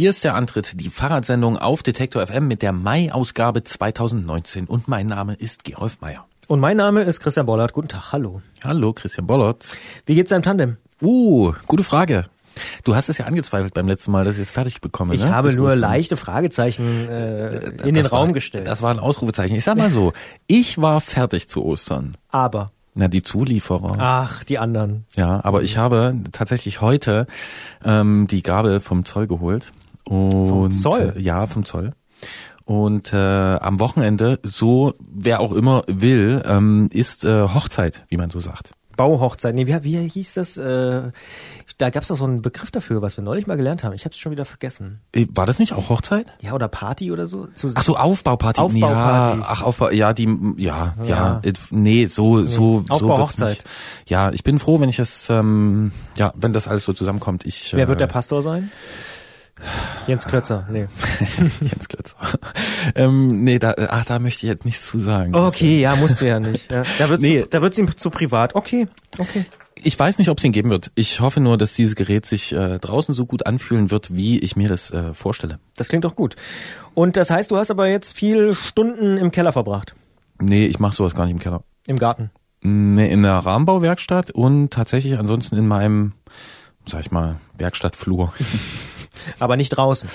Hier ist der Antritt, die Fahrradsendung auf Detektor FM mit der Mai-Ausgabe 2019 und mein Name ist Gerolf Meyer. Und mein Name ist Christian Bollert. Guten Tag, hallo. Hallo, Christian Bollert. Wie geht's deinem Tandem? Uh, gute Frage. Du hast es ja angezweifelt beim letzten Mal, dass ich es fertig bekomme. Ich ne? habe Bist nur leichte Fragezeichen äh, in den Das war- Raum gestellt. Das war ein Ausrufezeichen. Ich sag mal so, ich war fertig zu Ostern. Aber, Na, die Zulieferer. ach, die anderen. Ja, aber ich habe tatsächlich heute ähm, die Gabel vom Zoll geholt. Und, Vom Zoll? Äh, ja, vom Zoll. Und äh, am Wochenende, so wer auch immer will, ähm, ist äh, Hochzeit, wie man so sagt. Bauhochzeit. Nee, wie, wie hieß das? Äh, da gab's doch so einen Begriff dafür, was wir neulich mal gelernt haben. Ich habe es schon wieder vergessen. Äh, War das nicht auch Hochzeit? Ja, oder Party oder so? Zu, Ach so, Aufbauparty. Aufbauparty. Ja, ach, Aufbau, ja, die, ja, ja, Ja. äh, nee, so, so, so Aufbauhochzeit. Ja, ich bin froh, wenn ich es, ähm, ja, wenn das alles so zusammenkommt. Ich, Wer wird der äh, Pastor sein? Jens Klötzer. Nee. Jens Klötzer. ähm, nee, da, ach, da möchte ich jetzt nichts zu sagen. Okay, ja, musst du ja nicht. Ja. Da wird's, Nee. zu, da wird's ihm zu privat. Okay, okay. Ich weiß nicht, ob es ihn geben wird. Ich hoffe nur, dass dieses Gerät sich äh, draußen so gut anfühlen wird, wie ich mir das äh, vorstelle. Das klingt doch gut. Und das heißt, du hast aber jetzt viel Stunden im Keller verbracht. Nee, ich mache sowas gar nicht im Keller. Im Garten. Nee, in der Rahmenbauwerkstatt und tatsächlich ansonsten in meinem, sag ich mal, Werkstattflur. Aber nicht draußen.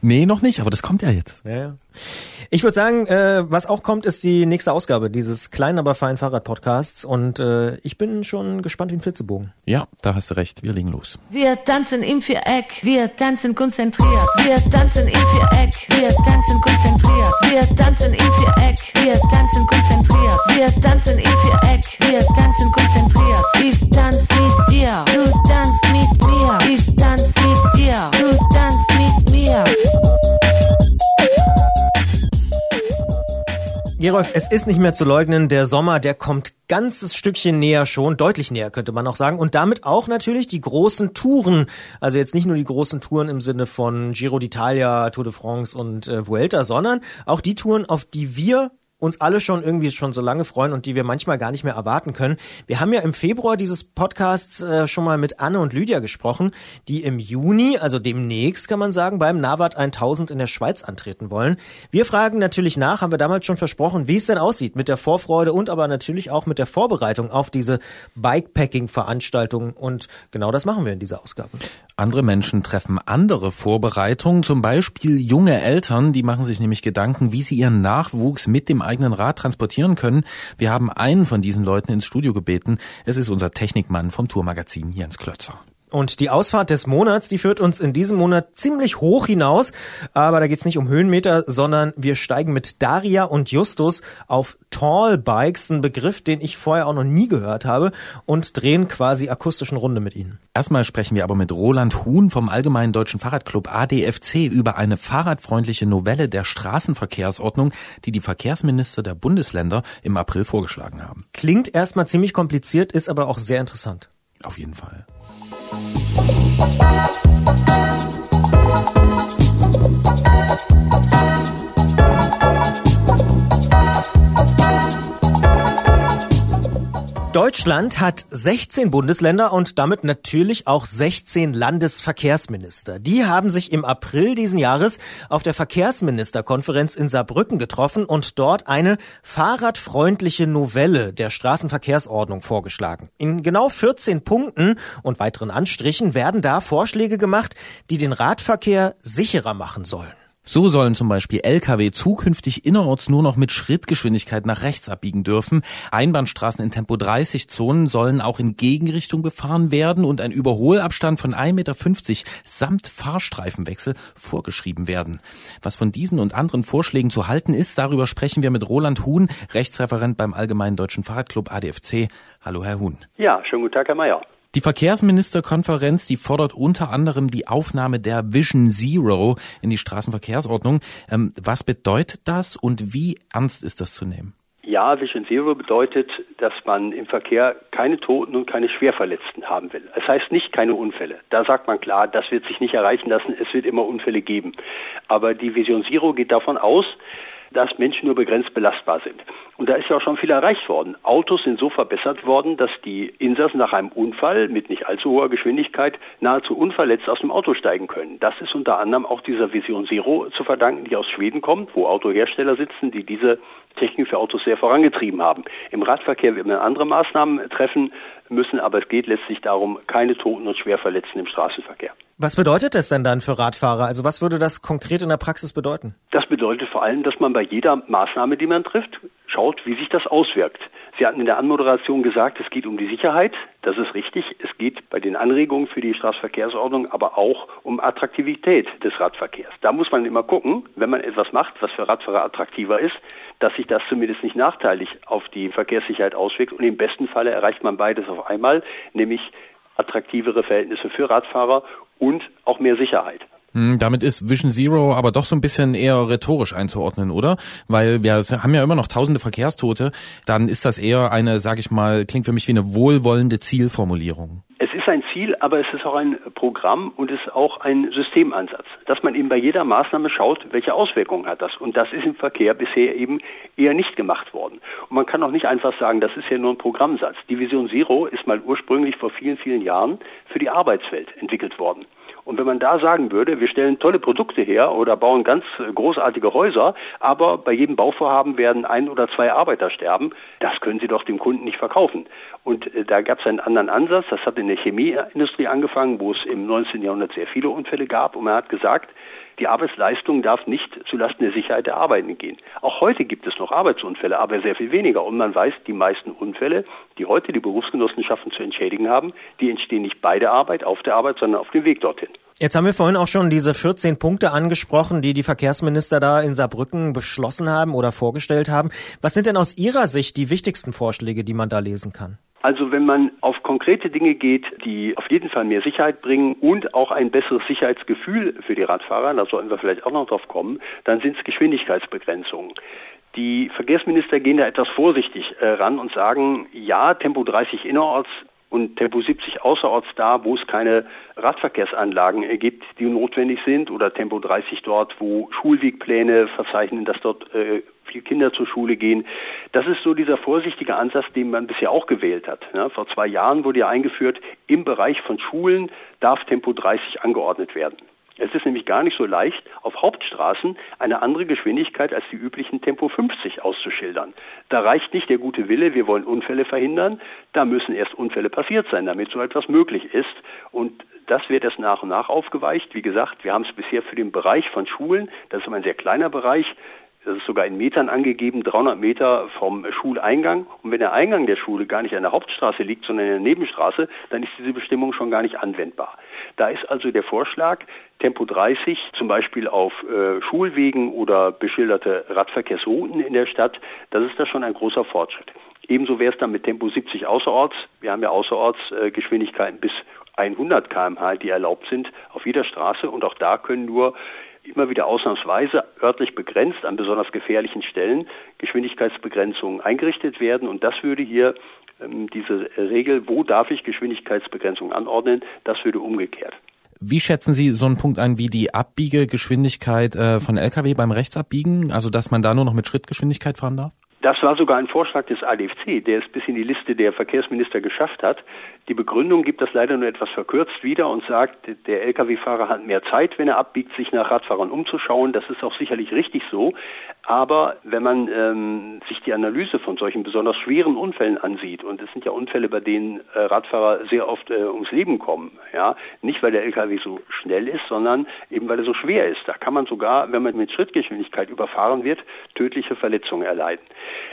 Nee, noch nicht, aber das kommt ja jetzt. Ja, ja. Ich würde sagen, äh, was auch kommt, ist die nächste Ausgabe dieses kleinen, aber feinen Fahrrad-Podcasts. Und äh, ich bin schon gespannt wie ein Flitzebogen. Ja, da hast du recht. Wir legen los. Wir tanzen im Viereck, wir tanzen konzentriert. Wir tanzen im Viereck, wir tanzen konzentriert. Wir tanzen im Viereck, wir tanzen konzentriert. Wir tanzen im Viereck, wir tanzen konzentriert. Ich tanz mit dir, du tanzt mit mir. Ich tanz mit dir, du tanzt mit mir. Gerolf, es ist nicht mehr zu leugnen, der Sommer, der kommt ganzes Stückchen näher schon, deutlich näher könnte man auch sagen. Und damit auch natürlich die großen Touren. Also jetzt nicht nur die großen Touren im Sinne von Giro d'Italia, Tour de France und äh, Vuelta, sondern auch die Touren, auf die wir uns alle schon irgendwie schon so lange freuen und die wir manchmal gar nicht mehr erwarten können. Wir haben ja im Februar dieses Podcasts äh, schon mal mit Anne und Lydia gesprochen, die im Juni, also demnächst kann man sagen, beim Navat 1000 in der Schweiz antreten wollen. Wir fragen natürlich nach, haben wir damals schon versprochen, wie es denn aussieht mit der Vorfreude und aber natürlich auch mit der Vorbereitung auf diese Bikepacking-Veranstaltung und genau das machen wir in dieser Ausgabe. Andere Menschen treffen andere Vorbereitungen, zum Beispiel junge Eltern, die machen sich nämlich Gedanken, wie sie ihren Nachwuchs mit dem eigenen Rad transportieren können. Wir haben einen von diesen Leuten ins Studio gebeten. Es ist unser Technikmann vom Tourmagazin Jens Klötzer. Und die Ausfahrt des Monats, die führt uns in diesem Monat ziemlich hoch hinaus. Aber da geht's nicht um Höhenmeter, sondern wir steigen mit Daria und Justus auf Tall Bikes, ein Begriff, den ich vorher auch noch nie gehört habe, und drehen quasi akustischen Runde mit ihnen. Erstmal sprechen wir aber mit Roland Huhn vom Allgemeinen Deutschen Fahrradclub ADFC über eine fahrradfreundliche Novelle der Straßenverkehrsordnung, die die Verkehrsminister der Bundesländer im April vorgeschlagen haben. Klingt erstmal ziemlich kompliziert, ist aber auch sehr interessant. Auf jeden Fall. Thank you. Deutschland hat 16 Bundesländer und damit natürlich auch 16 Landesverkehrsminister. Die haben sich im April diesen Jahres auf der Verkehrsministerkonferenz in Saarbrücken getroffen und dort eine fahrradfreundliche Novelle der Straßenverkehrsordnung vorgeschlagen. In genau 14 Punkten und weiteren Anstrichen werden da Vorschläge gemacht, die den Radverkehr sicherer machen sollen. So sollen zum Beispiel Lkw zukünftig innerorts nur noch mit Schrittgeschwindigkeit nach rechts abbiegen dürfen. Einbahnstraßen in Tempo 30 Zonen sollen auch in Gegenrichtung befahren werden und ein Überholabstand von 1,50 Meter samt Fahrstreifenwechsel vorgeschrieben werden. Was von diesen und anderen Vorschlägen zu halten ist, darüber sprechen wir mit Roland Huhn, Rechtsreferent beim Allgemeinen Deutschen Fahrradclub ADFC. Hallo, Herr Huhn. Ja, schönen guten Tag, Herr Mayer. Die Verkehrsministerkonferenz, die fordert unter anderem die Aufnahme der Vision Zero in die Straßenverkehrsordnung. Ähm, was bedeutet das und wie ernst ist das zu nehmen? Ja, Vision Zero bedeutet, dass man im Verkehr keine Toten und keine Schwerverletzten haben will. Es heißt nicht keine Unfälle. Da sagt man klar, das wird sich nicht erreichen lassen. Es wird immer Unfälle geben. Aber die Vision Zero geht davon aus, dass Menschen nur begrenzt belastbar sind. Und da ist ja auch schon viel erreicht worden. Autos sind so verbessert worden, dass die Insassen nach einem Unfall mit nicht allzu hoher Geschwindigkeit nahezu unverletzt aus dem Auto steigen können. Das ist unter anderem auch dieser Vision Zero zu verdanken, die aus Schweden kommt, wo Autohersteller sitzen, die diese Technik für Autos sehr vorangetrieben haben. Im Radverkehr wird man andere Maßnahmen treffen müssen, aber es geht letztlich darum, keine Toten und Schwerverletzten im Straßenverkehr. Was bedeutet das denn dann für Radfahrer? Also was würde das konkret in der Praxis bedeuten? Das bedeutet vor allem, dass man bei jeder Maßnahme, die man trifft, schaut, wie sich das auswirkt. Sie hatten in der Anmoderation gesagt, es geht um die Sicherheit. Das ist richtig. Es geht bei den Anregungen für die Straßenverkehrsordnung aber auch um Attraktivität des Radverkehrs. Da muss man immer gucken, wenn man etwas macht, was für Radfahrer attraktiver ist, dass sich das zumindest nicht nachteilig auf die Verkehrssicherheit auswirkt. Und im besten Falle erreicht man beides auf einmal, nämlich attraktivere Verhältnisse für Radfahrer und auch mehr Sicherheit. Hm, damit ist Vision Zero aber doch so ein bisschen eher rhetorisch einzuordnen, oder? Weil wir haben ja immer noch tausende Verkehrstote. Dann ist das eher eine, sag ich mal, klingt für mich wie eine wohlwollende Zielformulierung. Ist ein Ziel, aber es ist auch ein Programm und es ist auch ein Systemansatz, dass man eben bei jeder Maßnahme schaut, welche Auswirkungen hat das. Und das ist im Verkehr bisher eben eher nicht gemacht worden. Und man kann auch nicht einfach sagen, das ist ja nur ein Programmsatz. Die Vision Zero ist mal ursprünglich vor vielen, vielen Jahren für die Arbeitswelt entwickelt worden. Und wenn man da sagen würde, wir stellen tolle Produkte her oder bauen ganz großartige Häuser, aber bei jedem Bauvorhaben werden ein oder zwei Arbeiter sterben, das können Sie doch dem Kunden nicht verkaufen. Und äh, da gab es einen anderen Ansatz, das hat in der Chemieindustrie angefangen, wo es im 19. Jahrhundert sehr viele Unfälle gab und man hat gesagt, die Arbeitsleistung darf nicht zulasten der Sicherheit der Arbeitenden gehen. Auch heute gibt es noch Arbeitsunfälle, aber sehr viel weniger. Und man weiß, die meisten Unfälle, die heute die Berufsgenossenschaften zu entschädigen haben, die entstehen nicht bei der Arbeit, auf der Arbeit, sondern auf dem Weg dorthin. Jetzt haben wir vorhin auch schon diese 14 Punkte angesprochen, die die Verkehrsminister da in Saarbrücken beschlossen haben oder vorgestellt haben. Was sind denn aus Ihrer Sicht die wichtigsten Vorschläge, die man da lesen kann? Also wenn man auf konkrete Dinge geht, die auf jeden Fall mehr Sicherheit bringen und auch ein besseres Sicherheitsgefühl für die Radfahrer, da sollten wir vielleicht auch noch drauf kommen, dann sind es Geschwindigkeitsbegrenzungen. Die Verkehrsminister gehen da etwas vorsichtig äh, ran und sagen, ja, Tempo 30 innerorts und Tempo 70 außerorts da, wo es keine Radverkehrsanlagen gibt, die notwendig sind, oder Tempo 30 dort, wo Schulwegpläne verzeichnen, dass dort äh, viele Kinder zur Schule gehen. Das ist so dieser vorsichtige Ansatz, den man bisher auch gewählt hat. Ja, vor zwei Jahren wurde ja eingeführt, im Bereich von Schulen darf Tempo 30 angeordnet werden. Es ist nämlich gar nicht so leicht, auf Hauptstraßen eine andere Geschwindigkeit als die üblichen Tempo 50 auszuschildern. Da reicht nicht der gute Wille, wir wollen Unfälle verhindern, da müssen erst Unfälle passiert sein, damit so etwas möglich ist. Und das wird erst nach und nach aufgeweicht. Wie gesagt, wir haben es bisher für den Bereich von Schulen, das ist ein sehr kleiner Bereich, das ist sogar in Metern angegeben, 300 Meter vom Schuleingang. Und wenn der Eingang der Schule gar nicht an der Hauptstraße liegt, sondern in der Nebenstraße, dann ist diese Bestimmung schon gar nicht anwendbar. Da ist also der Vorschlag, Tempo 30 zum Beispiel auf äh, Schulwegen oder beschilderte Radverkehrsrouten in der Stadt, das ist da schon ein großer Fortschritt. Ebenso wäre es dann mit Tempo 70 außerorts. Wir haben ja außerorts äh, Geschwindigkeiten bis 100 km/h, die erlaubt sind auf jeder Straße und auch da können nur immer wieder ausnahmsweise örtlich begrenzt an besonders gefährlichen Stellen Geschwindigkeitsbegrenzungen eingerichtet werden. Und das würde hier diese Regel, wo darf ich Geschwindigkeitsbegrenzung anordnen, das würde umgekehrt. Wie schätzen Sie so einen Punkt ein wie die Abbiegegeschwindigkeit äh, von Lkw beim Rechtsabbiegen? Also dass man da nur noch mit Schrittgeschwindigkeit fahren darf? Das war sogar ein Vorschlag des ADFC, der es bis in die Liste der Verkehrsminister geschafft hat. Die Begründung gibt das leider nur etwas verkürzt wieder und sagt, der Lkw-Fahrer hat mehr Zeit, wenn er abbiegt, sich nach Radfahrern umzuschauen. Das ist auch sicherlich richtig so. Aber wenn man ähm, sich die Analyse von solchen besonders schweren Unfällen ansieht, und es sind ja Unfälle, bei denen äh, Radfahrer sehr oft äh, ums Leben kommen, ja, nicht weil der LKW so schnell ist, sondern eben weil er so schwer ist. Da kann man sogar, wenn man mit Schrittgeschwindigkeit überfahren wird, tödliche Verletzungen erleiden.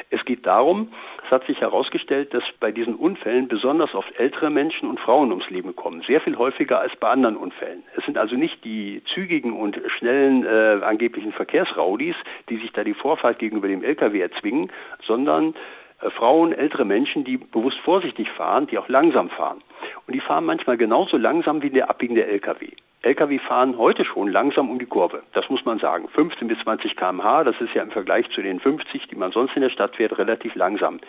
Es geht darum, es hat sich herausgestellt, dass bei diesen Unfällen besonders oft ältere Menschen und Frauen ums Leben kommen, sehr viel häufiger als bei anderen Unfällen. Es sind also nicht die zügigen und schnellen äh, angeblichen Verkehrsraudis, die sich da die Vorfahrt gegenüber dem Lkw erzwingen, sondern Frauen, ältere Menschen, die bewusst vorsichtig fahren, die auch langsam fahren. Und die fahren manchmal genauso langsam wie der abbiegende Lkw. Lkw fahren heute schon langsam um die Kurve. Das muss man sagen. 15 bis 20 km/h, das ist ja im Vergleich zu den 50, die man sonst in der Stadt fährt, relativ langsam.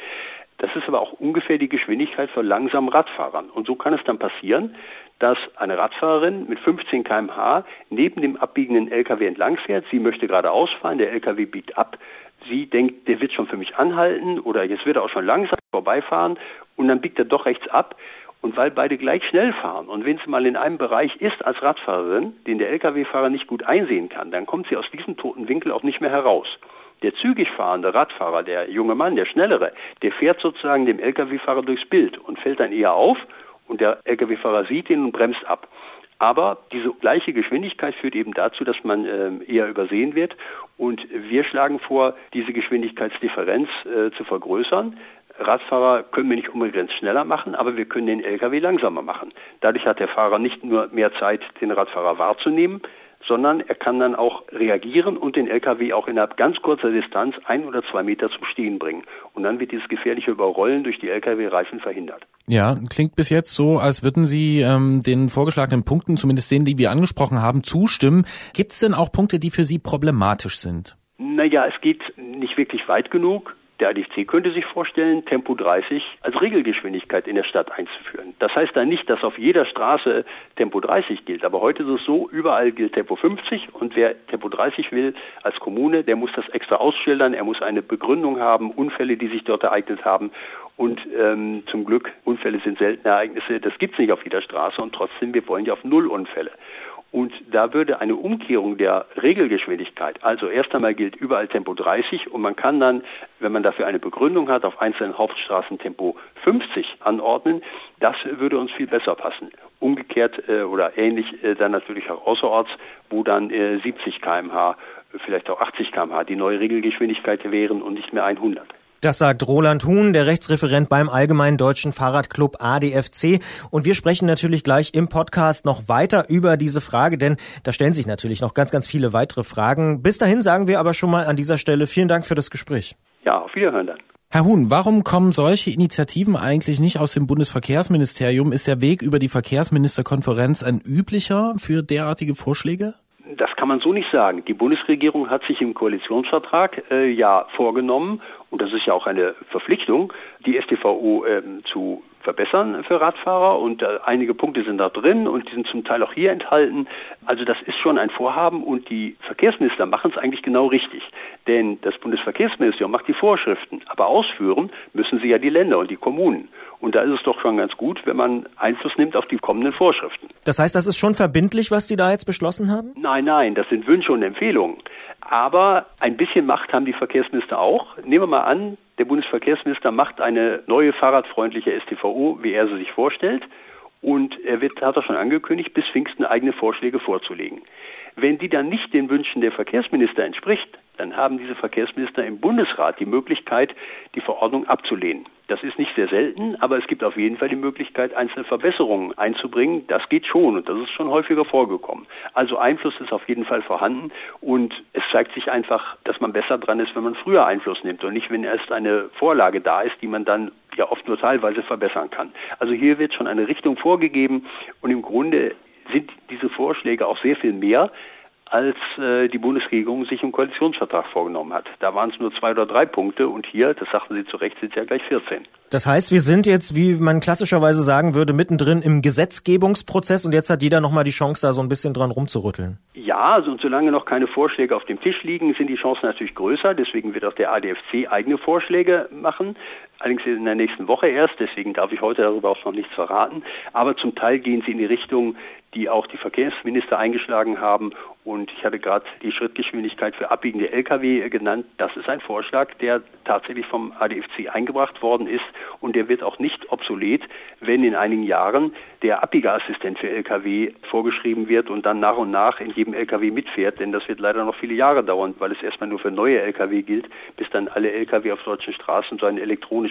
Das ist aber auch ungefähr die Geschwindigkeit von langsamen Radfahrern. Und so kann es dann passieren, dass eine Radfahrerin mit 15 km/h neben dem abbiegenden LKW entlang fährt. Sie möchte gerade ausfahren, der LKW biegt ab. Sie denkt, der wird schon für mich anhalten oder jetzt wird er auch schon langsam vorbeifahren und dann biegt er doch rechts ab. Und weil beide gleich schnell fahren und wenn sie mal in einem Bereich ist als Radfahrerin, den der Lkw-Fahrer nicht gut einsehen kann, dann kommt sie aus diesem toten Winkel auch nicht mehr heraus. Der zügig fahrende Radfahrer, der junge Mann, der schnellere, der fährt sozusagen dem Lkw-Fahrer durchs Bild und fällt dann eher auf und der Lkw-Fahrer sieht ihn und bremst ab. Aber diese gleiche Geschwindigkeit führt eben dazu, dass man äh, eher übersehen wird. Und wir schlagen vor, diese Geschwindigkeitsdifferenz äh, zu vergrößern. Radfahrer können wir nicht unbegrenzt schneller machen, aber wir können den Lkw langsamer machen. Dadurch hat der Fahrer nicht nur mehr Zeit, den Radfahrer wahrzunehmen, sondern er kann dann auch reagieren und den LKW auch innerhalb ganz kurzer Distanz ein oder zwei Meter zum Stehen bringen. Und dann wird dieses gefährliche Überrollen durch die LKW-Reifen verhindert. Ja, klingt bis jetzt so, als würden Sie ähm, den vorgeschlagenen Punkten, zumindest denen, die wir angesprochen haben, zustimmen. Gibt es denn auch Punkte, die für Sie problematisch sind? Naja, es geht nicht wirklich weit genug. Der ADFC könnte sich vorstellen, Tempo 30 als Regelgeschwindigkeit in der Stadt einzuführen. Das heißt dann nicht, dass auf jeder Straße Tempo 30 gilt, aber heute ist es so, überall gilt Tempo 50 und wer Tempo 30 will als Kommune, der muss das extra ausschildern, er muss eine Begründung haben, Unfälle, die sich dort ereignet haben und ähm, zum Glück, Unfälle sind seltene Ereignisse, das gibt es nicht auf jeder Straße und trotzdem, wir wollen ja auf Null Unfälle. Und da würde eine Umkehrung der Regelgeschwindigkeit, also erst einmal gilt überall Tempo 30 und man kann dann, wenn man dafür eine Begründung hat, auf einzelnen Hauptstraßen Tempo 50 anordnen, das würde uns viel besser passen. Umgekehrt äh, oder ähnlich äh, dann natürlich auch außerorts, wo dann äh, 70 kmh, vielleicht auch 80 kmh die neue Regelgeschwindigkeit wären und nicht mehr 100. Das sagt Roland Huhn, der Rechtsreferent beim Allgemeinen Deutschen Fahrradclub ADFC. Und wir sprechen natürlich gleich im Podcast noch weiter über diese Frage, denn da stellen sich natürlich noch ganz, ganz viele weitere Fragen. Bis dahin sagen wir aber schon mal an dieser Stelle vielen Dank für das Gespräch. Ja, auf Wiederhören dann. Herr Huhn, warum kommen solche Initiativen eigentlich nicht aus dem Bundesverkehrsministerium? Ist der Weg über die Verkehrsministerkonferenz ein üblicher für derartige Vorschläge? Das kann man so nicht sagen. Die Bundesregierung hat sich im Koalitionsvertrag äh, ja vorgenommen, und das ist ja auch eine Verpflichtung, die STVO ähm, zu verbessern für Radfahrer und äh, einige Punkte sind da drin und die sind zum Teil auch hier enthalten. Also das ist schon ein Vorhaben und die Verkehrsminister machen es eigentlich genau richtig. Denn das Bundesverkehrsministerium macht die Vorschriften, aber ausführen müssen sie ja die Länder und die Kommunen. Und da ist es doch schon ganz gut, wenn man Einfluss nimmt auf die kommenden Vorschriften. Das heißt, das ist schon verbindlich, was Sie da jetzt beschlossen haben? Nein, nein, das sind Wünsche und Empfehlungen. Aber ein bisschen Macht haben die Verkehrsminister auch. Nehmen wir mal an, der Bundesverkehrsminister macht eine neue fahrradfreundliche STVO, wie er sie sich vorstellt. Und er wird, hat er schon angekündigt, bis Pfingsten eigene Vorschläge vorzulegen. Wenn die dann nicht den Wünschen der Verkehrsminister entspricht, dann haben diese Verkehrsminister im Bundesrat die Möglichkeit, die Verordnung abzulehnen. Das ist nicht sehr selten, aber es gibt auf jeden Fall die Möglichkeit, einzelne Verbesserungen einzubringen. Das geht schon und das ist schon häufiger vorgekommen. Also Einfluss ist auf jeden Fall vorhanden und es zeigt sich einfach, dass man besser dran ist, wenn man früher Einfluss nimmt und nicht, wenn erst eine Vorlage da ist, die man dann ja oft nur teilweise verbessern kann. Also hier wird schon eine Richtung vorgegeben und im Grunde sind diese Vorschläge auch sehr viel mehr, als äh, die Bundesregierung sich im Koalitionsvertrag vorgenommen hat. Da waren es nur zwei oder drei Punkte und hier, das sagten Sie zu Recht, sind es ja gleich 14. Das heißt, wir sind jetzt, wie man klassischerweise sagen würde, mittendrin im Gesetzgebungsprozess und jetzt hat jeder nochmal die Chance, da so ein bisschen dran rumzurütteln. Ja, also und solange noch keine Vorschläge auf dem Tisch liegen, sind die Chancen natürlich größer. Deswegen wird auch der ADFC eigene Vorschläge machen. Allerdings in der nächsten Woche erst, deswegen darf ich heute darüber auch noch nichts verraten. Aber zum Teil gehen sie in die Richtung, die auch die Verkehrsminister eingeschlagen haben. Und ich hatte gerade die Schrittgeschwindigkeit für abbiegende Lkw genannt. Das ist ein Vorschlag, der tatsächlich vom ADFC eingebracht worden ist. Und der wird auch nicht obsolet, wenn in einigen Jahren der Abbiegeassistent für Lkw vorgeschrieben wird und dann nach und nach in jedem Lkw mitfährt. Denn das wird leider noch viele Jahre dauern, weil es erstmal nur für neue Lkw gilt, bis dann alle Lkw auf deutschen Straßen so einen elektronischen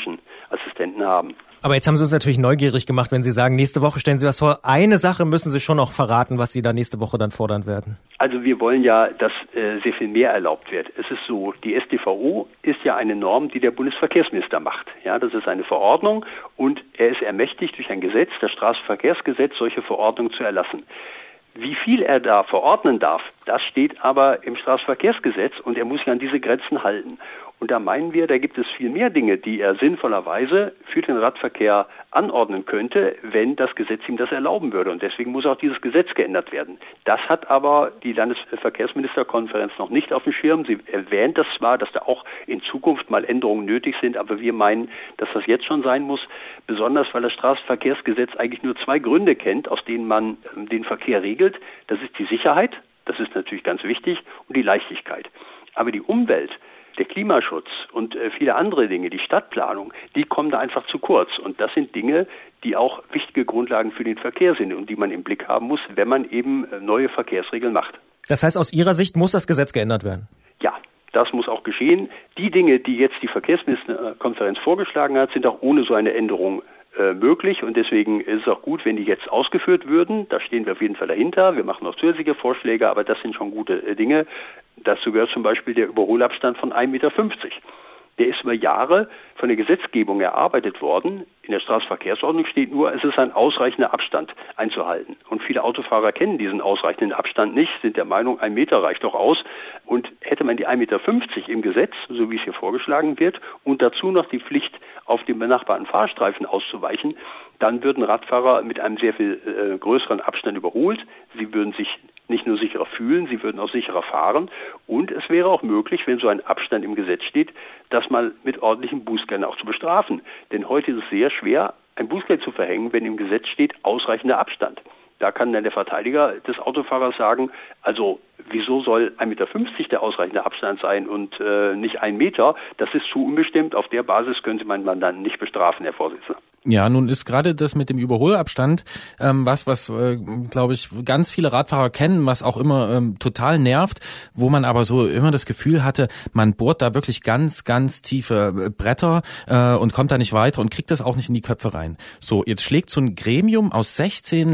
Assistenten haben. Aber jetzt haben Sie uns natürlich neugierig gemacht, wenn Sie sagen, nächste Woche stellen Sie was vor. Eine Sache müssen Sie schon noch verraten, was Sie da nächste Woche dann fordern werden. Also wir wollen ja, dass äh, sehr viel mehr erlaubt wird. Es ist so, die StVO ist ja eine Norm, die der Bundesverkehrsminister macht. Ja, das ist eine Verordnung und er ist ermächtigt durch ein Gesetz, das Straßenverkehrsgesetz, solche Verordnungen zu erlassen. Wie viel er da verordnen darf, das steht aber im Straßenverkehrsgesetz und er muss sich an diese Grenzen halten. Und da meinen wir, da gibt es viel mehr Dinge, die er sinnvollerweise für den Radverkehr anordnen könnte, wenn das Gesetz ihm das erlauben würde. Und deswegen muss auch dieses Gesetz geändert werden. Das hat aber die Landesverkehrsministerkonferenz noch nicht auf dem Schirm. Sie erwähnt das zwar, dass da auch in Zukunft mal Änderungen nötig sind, aber wir meinen, dass das jetzt schon sein muss, besonders weil das Straßenverkehrsgesetz eigentlich nur zwei Gründe kennt, aus denen man ähm, den Verkehr regelt. Das ist die Sicherheit, das ist natürlich ganz wichtig, und die Leichtigkeit. Aber die Umwelt, der Klimaschutz und äh, viele andere Dinge, die Stadtplanung, die kommen da einfach zu kurz. Und das sind Dinge, die auch wichtige Grundlagen für den Verkehr sind und die man im Blick haben muss, wenn man eben äh, neue Verkehrsregeln macht. Das heißt, aus Ihrer Sicht muss das Gesetz geändert werden? Ja, das muss auch geschehen. Die Dinge, die jetzt die Verkehrsministerkonferenz vorgeschlagen hat, sind auch ohne so eine Änderung äh, möglich und deswegen ist es auch gut, wenn die jetzt ausgeführt würden. Da stehen wir auf jeden Fall dahinter. Wir machen auch zusätzliche Vorschläge, aber das sind schon gute äh, Dinge. Dazu gehört zum Beispiel der Überholabstand von 1,50 Meter. Der ist über Jahre von der Gesetzgebung erarbeitet worden. In der Straßenverkehrsordnung steht nur, es ist ein ausreichender Abstand einzuhalten. Und viele Autofahrer kennen diesen ausreichenden Abstand nicht, sind der Meinung, ein Meter reicht doch aus. Und hätte man die 1,50 Meter im Gesetz, so wie es hier vorgeschlagen wird, und dazu noch die Pflicht, auf den benachbarten Fahrstreifen auszuweichen, dann würden Radfahrer mit einem sehr viel äh, größeren Abstand überholt. Sie würden sich nicht nur sicherer fühlen, sie würden auch sicherer fahren. Und es wäre auch möglich, wenn so ein Abstand im Gesetz steht, das mal mit ordentlichen Bußgeldern auch zu bestrafen. Denn heute ist es sehr schwer, ein Bußgeld zu verhängen, wenn im Gesetz steht ausreichender Abstand. Da kann dann der Verteidiger des Autofahrers sagen, also wieso soll 1,50 Meter der ausreichende Abstand sein und äh, nicht ein Meter? Das ist zu unbestimmt. Auf der Basis könnte man dann nicht bestrafen, Herr Vorsitzender. Ja, nun ist gerade das mit dem Überholabstand ähm, was, was äh, glaube ich ganz viele Radfahrer kennen, was auch immer ähm, total nervt, wo man aber so immer das Gefühl hatte, man bohrt da wirklich ganz, ganz tiefe äh, Bretter äh, und kommt da nicht weiter und kriegt das auch nicht in die Köpfe rein. So, jetzt schlägt so ein Gremium aus 16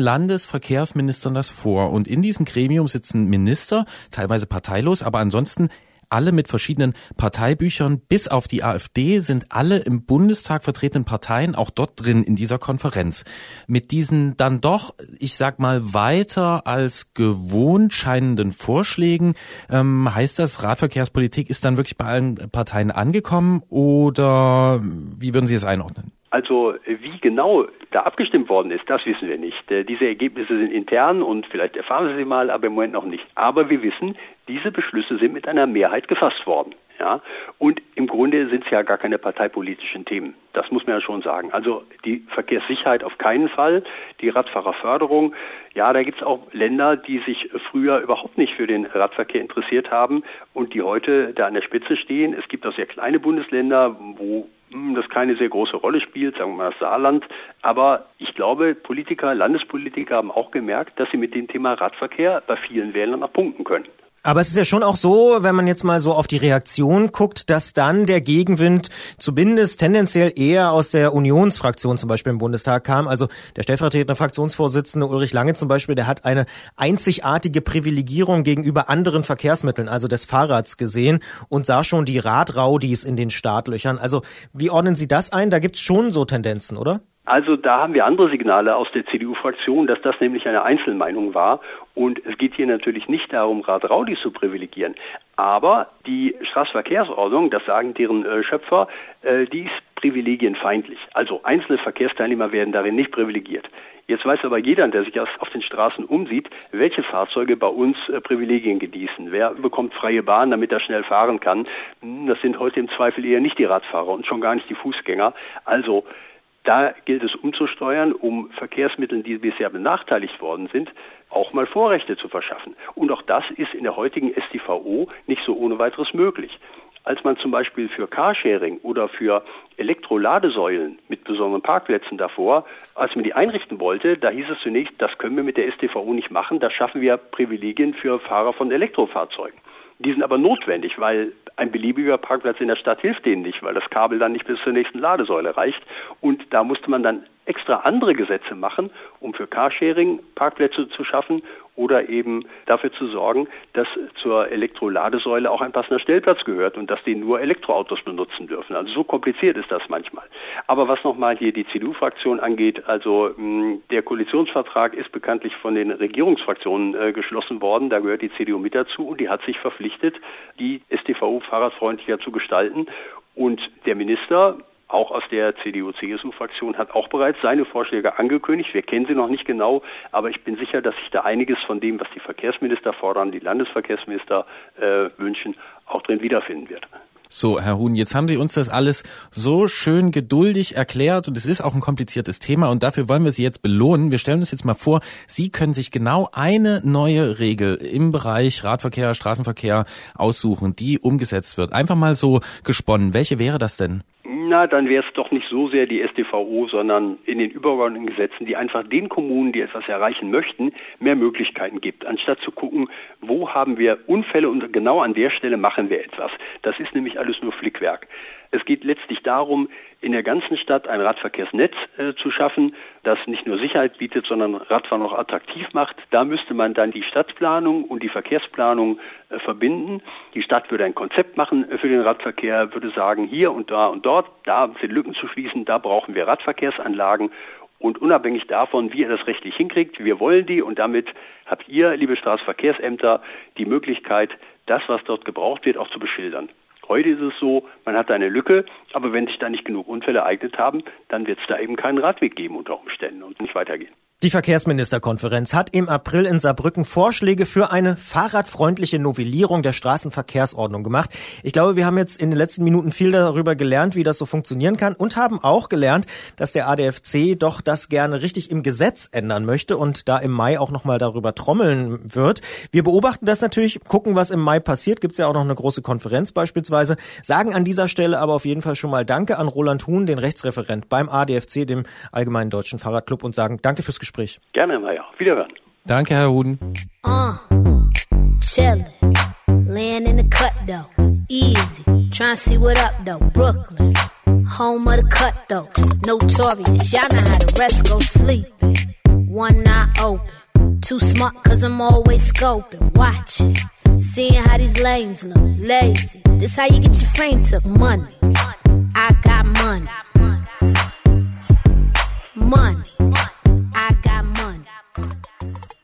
Landesverkehrsministern das vor und in diesem Gremium sitzen Minister, teilweise parteilos, aber ansonsten alle mit verschiedenen Parteibüchern, bis auf die AfD sind alle im Bundestag vertretenen Parteien auch dort drin in dieser Konferenz. Mit diesen dann doch, ich sag mal, weiter als gewohnt scheinenden Vorschlägen, ähm, heißt das, Radverkehrspolitik ist dann wirklich bei allen Parteien angekommen oder wie würden Sie es einordnen? Also wie genau da abgestimmt worden ist, das wissen wir nicht. Äh, diese Ergebnisse sind intern und vielleicht erfahren Sie sie mal, aber im Moment noch nicht. Aber wir wissen, diese Beschlüsse sind mit einer Mehrheit gefasst worden. Ja? Und im Grunde sind es ja gar keine parteipolitischen Themen. Das muss man ja schon sagen. Also die Verkehrssicherheit auf keinen Fall, die Radfahrerförderung. Ja, da gibt es auch Länder, die sich früher überhaupt nicht für den Radverkehr interessiert haben und die heute da an der Spitze stehen. Es gibt auch sehr kleine Bundesländer, wo das keine sehr große Rolle spielt, sagen wir mal das Saarland. Aber ich glaube, Politiker, Landespolitiker haben auch gemerkt, dass sie mit dem Thema Radverkehr bei vielen Wählern auch punkten können. Aber es ist ja schon auch so, wenn man jetzt mal so auf die Reaktion guckt, dass dann der Gegenwind zumindest tendenziell eher aus der Unionsfraktion zum Beispiel im Bundestag kam. Also der stellvertretende Fraktionsvorsitzende Ulrich Lange zum Beispiel, der hat eine einzigartige Privilegierung gegenüber anderen Verkehrsmitteln, also des Fahrrads gesehen und sah schon die Radraudis in den Startlöchern. Also wie ordnen Sie das ein? Da gibt's schon so Tendenzen, oder? Also da haben wir andere Signale aus der CDU-Fraktion, dass das nämlich eine Einzelmeinung war. Und es geht hier natürlich nicht darum, Radraudis zu privilegieren. Aber die Straßenverkehrsordnung, das sagen deren äh, Schöpfer, äh, die ist privilegienfeindlich. Also einzelne Verkehrsteilnehmer werden darin nicht privilegiert. Jetzt weiß aber jeder, der sich auf den Straßen umsieht, welche Fahrzeuge bei uns äh, Privilegien genießen. Wer bekommt freie Bahn, damit er schnell fahren kann? Hm, das sind heute im Zweifel eher nicht die Radfahrer und schon gar nicht die Fußgänger. Also da gilt es umzusteuern, um Verkehrsmitteln, die bisher benachteiligt worden sind, auch mal Vorrechte zu verschaffen. Und auch das ist in der heutigen STVO nicht so ohne weiteres möglich. Als man zum Beispiel für Carsharing oder für Elektroladesäulen mit besonderen Parkplätzen davor, als man die einrichten wollte, da hieß es zunächst, das können wir mit der STVO nicht machen, da schaffen wir Privilegien für Fahrer von Elektrofahrzeugen. Die sind aber notwendig, weil ein beliebiger Parkplatz in der Stadt hilft denen nicht, weil das Kabel dann nicht bis zur nächsten Ladesäule reicht. Und da musste man dann extra andere Gesetze machen, um für Carsharing Parkplätze zu schaffen oder eben dafür zu sorgen, dass zur Elektroladesäule auch ein passender Stellplatz gehört und dass die nur Elektroautos benutzen dürfen. Also so kompliziert ist das manchmal. Aber was nochmal hier die CDU-Fraktion angeht, also mh, der Koalitionsvertrag ist bekanntlich von den Regierungsfraktionen äh, geschlossen worden. Da gehört die CDU mit dazu und die hat sich verpflichtet, die STVO fahrradfreundlicher zu gestalten. Und der Minister auch aus der CDU-CSU-Fraktion hat auch bereits seine Vorschläge angekündigt. Wir kennen sie noch nicht genau, aber ich bin sicher, dass sich da einiges von dem, was die Verkehrsminister fordern, die Landesverkehrsminister äh, wünschen, auch drin wiederfinden wird. So, Herr Huhn, jetzt haben Sie uns das alles so schön geduldig erklärt und es ist auch ein kompliziertes Thema und dafür wollen wir Sie jetzt belohnen. Wir stellen uns jetzt mal vor, Sie können sich genau eine neue Regel im Bereich Radverkehr, Straßenverkehr aussuchen, die umgesetzt wird. Einfach mal so gesponnen. Welche wäre das denn? Na, dann wäre es doch nicht so sehr die StVO, sondern in den übergeordneten Gesetzen, die einfach den Kommunen, die etwas erreichen möchten, mehr Möglichkeiten gibt, anstatt zu gucken, wo haben wir Unfälle und genau an der Stelle machen wir etwas. Das ist nämlich alles nur Flickwerk. Es geht letztlich darum, in der ganzen Stadt ein Radverkehrsnetz äh, zu schaffen, das nicht nur Sicherheit bietet, sondern Radfahren auch attraktiv macht. Da müsste man dann die Stadtplanung und die Verkehrsplanung äh, verbinden. Die Stadt würde ein Konzept machen äh, für den Radverkehr, würde sagen, hier und da und dort, da sind Lücken zu schließen, da brauchen wir Radverkehrsanlagen. Und unabhängig davon, wie ihr das rechtlich hinkriegt, wir wollen die und damit habt ihr, liebe Straßenverkehrsämter, die Möglichkeit, das, was dort gebraucht wird, auch zu beschildern. Heute ist es so, man hat eine Lücke, aber wenn sich da nicht genug Unfälle ereignet haben, dann wird es da eben keinen Radweg geben unter Umständen und nicht weitergehen. Die Verkehrsministerkonferenz hat im April in Saarbrücken Vorschläge für eine fahrradfreundliche Novellierung der Straßenverkehrsordnung gemacht. Ich glaube, wir haben jetzt in den letzten Minuten viel darüber gelernt, wie das so funktionieren kann und haben auch gelernt, dass der ADFC doch das gerne richtig im Gesetz ändern möchte und da im Mai auch nochmal darüber trommeln wird. Wir beobachten das natürlich, gucken, was im Mai passiert. Gibt es ja auch noch eine große Konferenz beispielsweise. Sagen an dieser Stelle aber auf jeden Fall schon mal Danke an Roland Huhn, den Rechtsreferent beim ADFC, dem Allgemeinen Deutschen Fahrradclub und sagen Danke fürs Gespräch. Gespräch. Gerne, Maja. Wiederhören. Danke, Herr Huden. Uh, chillin', laying in the cut though, easy. Trying to see what up though, Brooklyn, home of the cut though, notorious. Y'all know how the rest go sleeping. One eye open, too smart cause I'm always scoping, watching. Seeing how these lames look, lazy. This how you get your frame took, money. I got money. Money.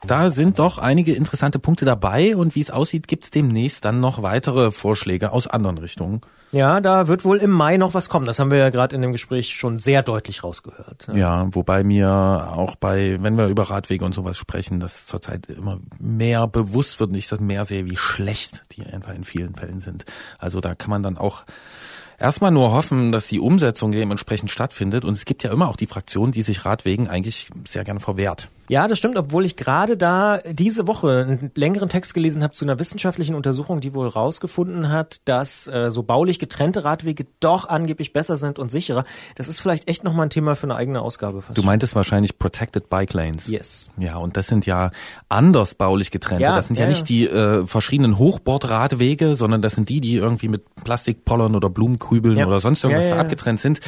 Da sind doch einige interessante Punkte dabei und wie es aussieht, gibt es demnächst dann noch weitere Vorschläge aus anderen Richtungen. Ja, da wird wohl im Mai noch was kommen. Das haben wir ja gerade in dem Gespräch schon sehr deutlich rausgehört. Ja. ja, wobei mir auch bei, wenn wir über Radwege und sowas sprechen, dass zurzeit immer mehr bewusst wird und ich das mehr sehe, wie schlecht die einfach in vielen Fällen sind. Also da kann man dann auch erstmal nur hoffen, dass die Umsetzung dementsprechend stattfindet. Und es gibt ja immer auch die Fraktion, die sich Radwegen eigentlich sehr gerne verwehrt. Ja, das stimmt, obwohl ich gerade da diese Woche einen längeren Text gelesen habe zu einer wissenschaftlichen Untersuchung, die wohl rausgefunden hat, dass äh, so baulich getrennte Radwege doch angeblich besser sind und sicherer. Das ist vielleicht echt nochmal ein Thema für eine eigene Ausgabe. Fast. Du meintest wahrscheinlich Protected Bike Lanes. Yes. Ja, und das sind ja anders baulich getrennte. Ja, das sind ja, ja nicht die äh, verschiedenen Hochbordradwege, sondern das sind die, die irgendwie mit Plastikpollern oder Blumenkübeln ja. oder sonst irgendwas da abgetrennt sind.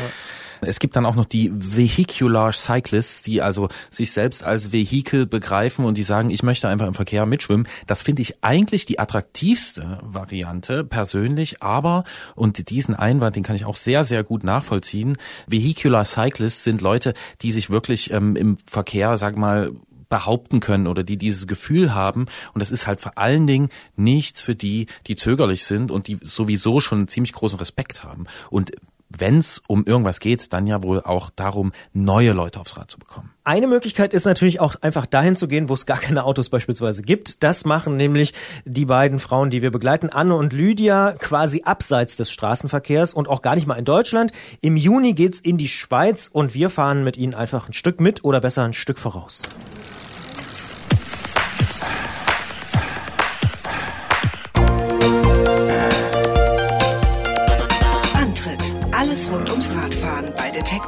Es gibt dann auch noch die Vehicular Cyclists, die also sich selbst als Vehikel begreifen und die sagen, ich möchte einfach im Verkehr mitschwimmen. Das finde ich eigentlich die attraktivste Variante persönlich, aber, und diesen Einwand, den kann ich auch sehr, sehr gut nachvollziehen, Vehicular Cyclists sind Leute, die sich wirklich ähm, im Verkehr, sag mal, behaupten können oder die dieses Gefühl haben. Und das ist halt vor allen Dingen nichts für die, die zögerlich sind und die sowieso schon einen ziemlich großen Respekt haben. Und wenn es um irgendwas geht, dann ja wohl auch darum, neue Leute aufs Rad zu bekommen. Eine Möglichkeit ist natürlich auch einfach dahin zu gehen, wo es gar keine Autos beispielsweise gibt. Das machen nämlich die beiden Frauen, die wir begleiten, Anne und Lydia, quasi abseits des Straßenverkehrs und auch gar nicht mal in Deutschland. Im Juni geht's in die Schweiz und wir fahren mit ihnen einfach ein Stück mit oder besser ein Stück voraus.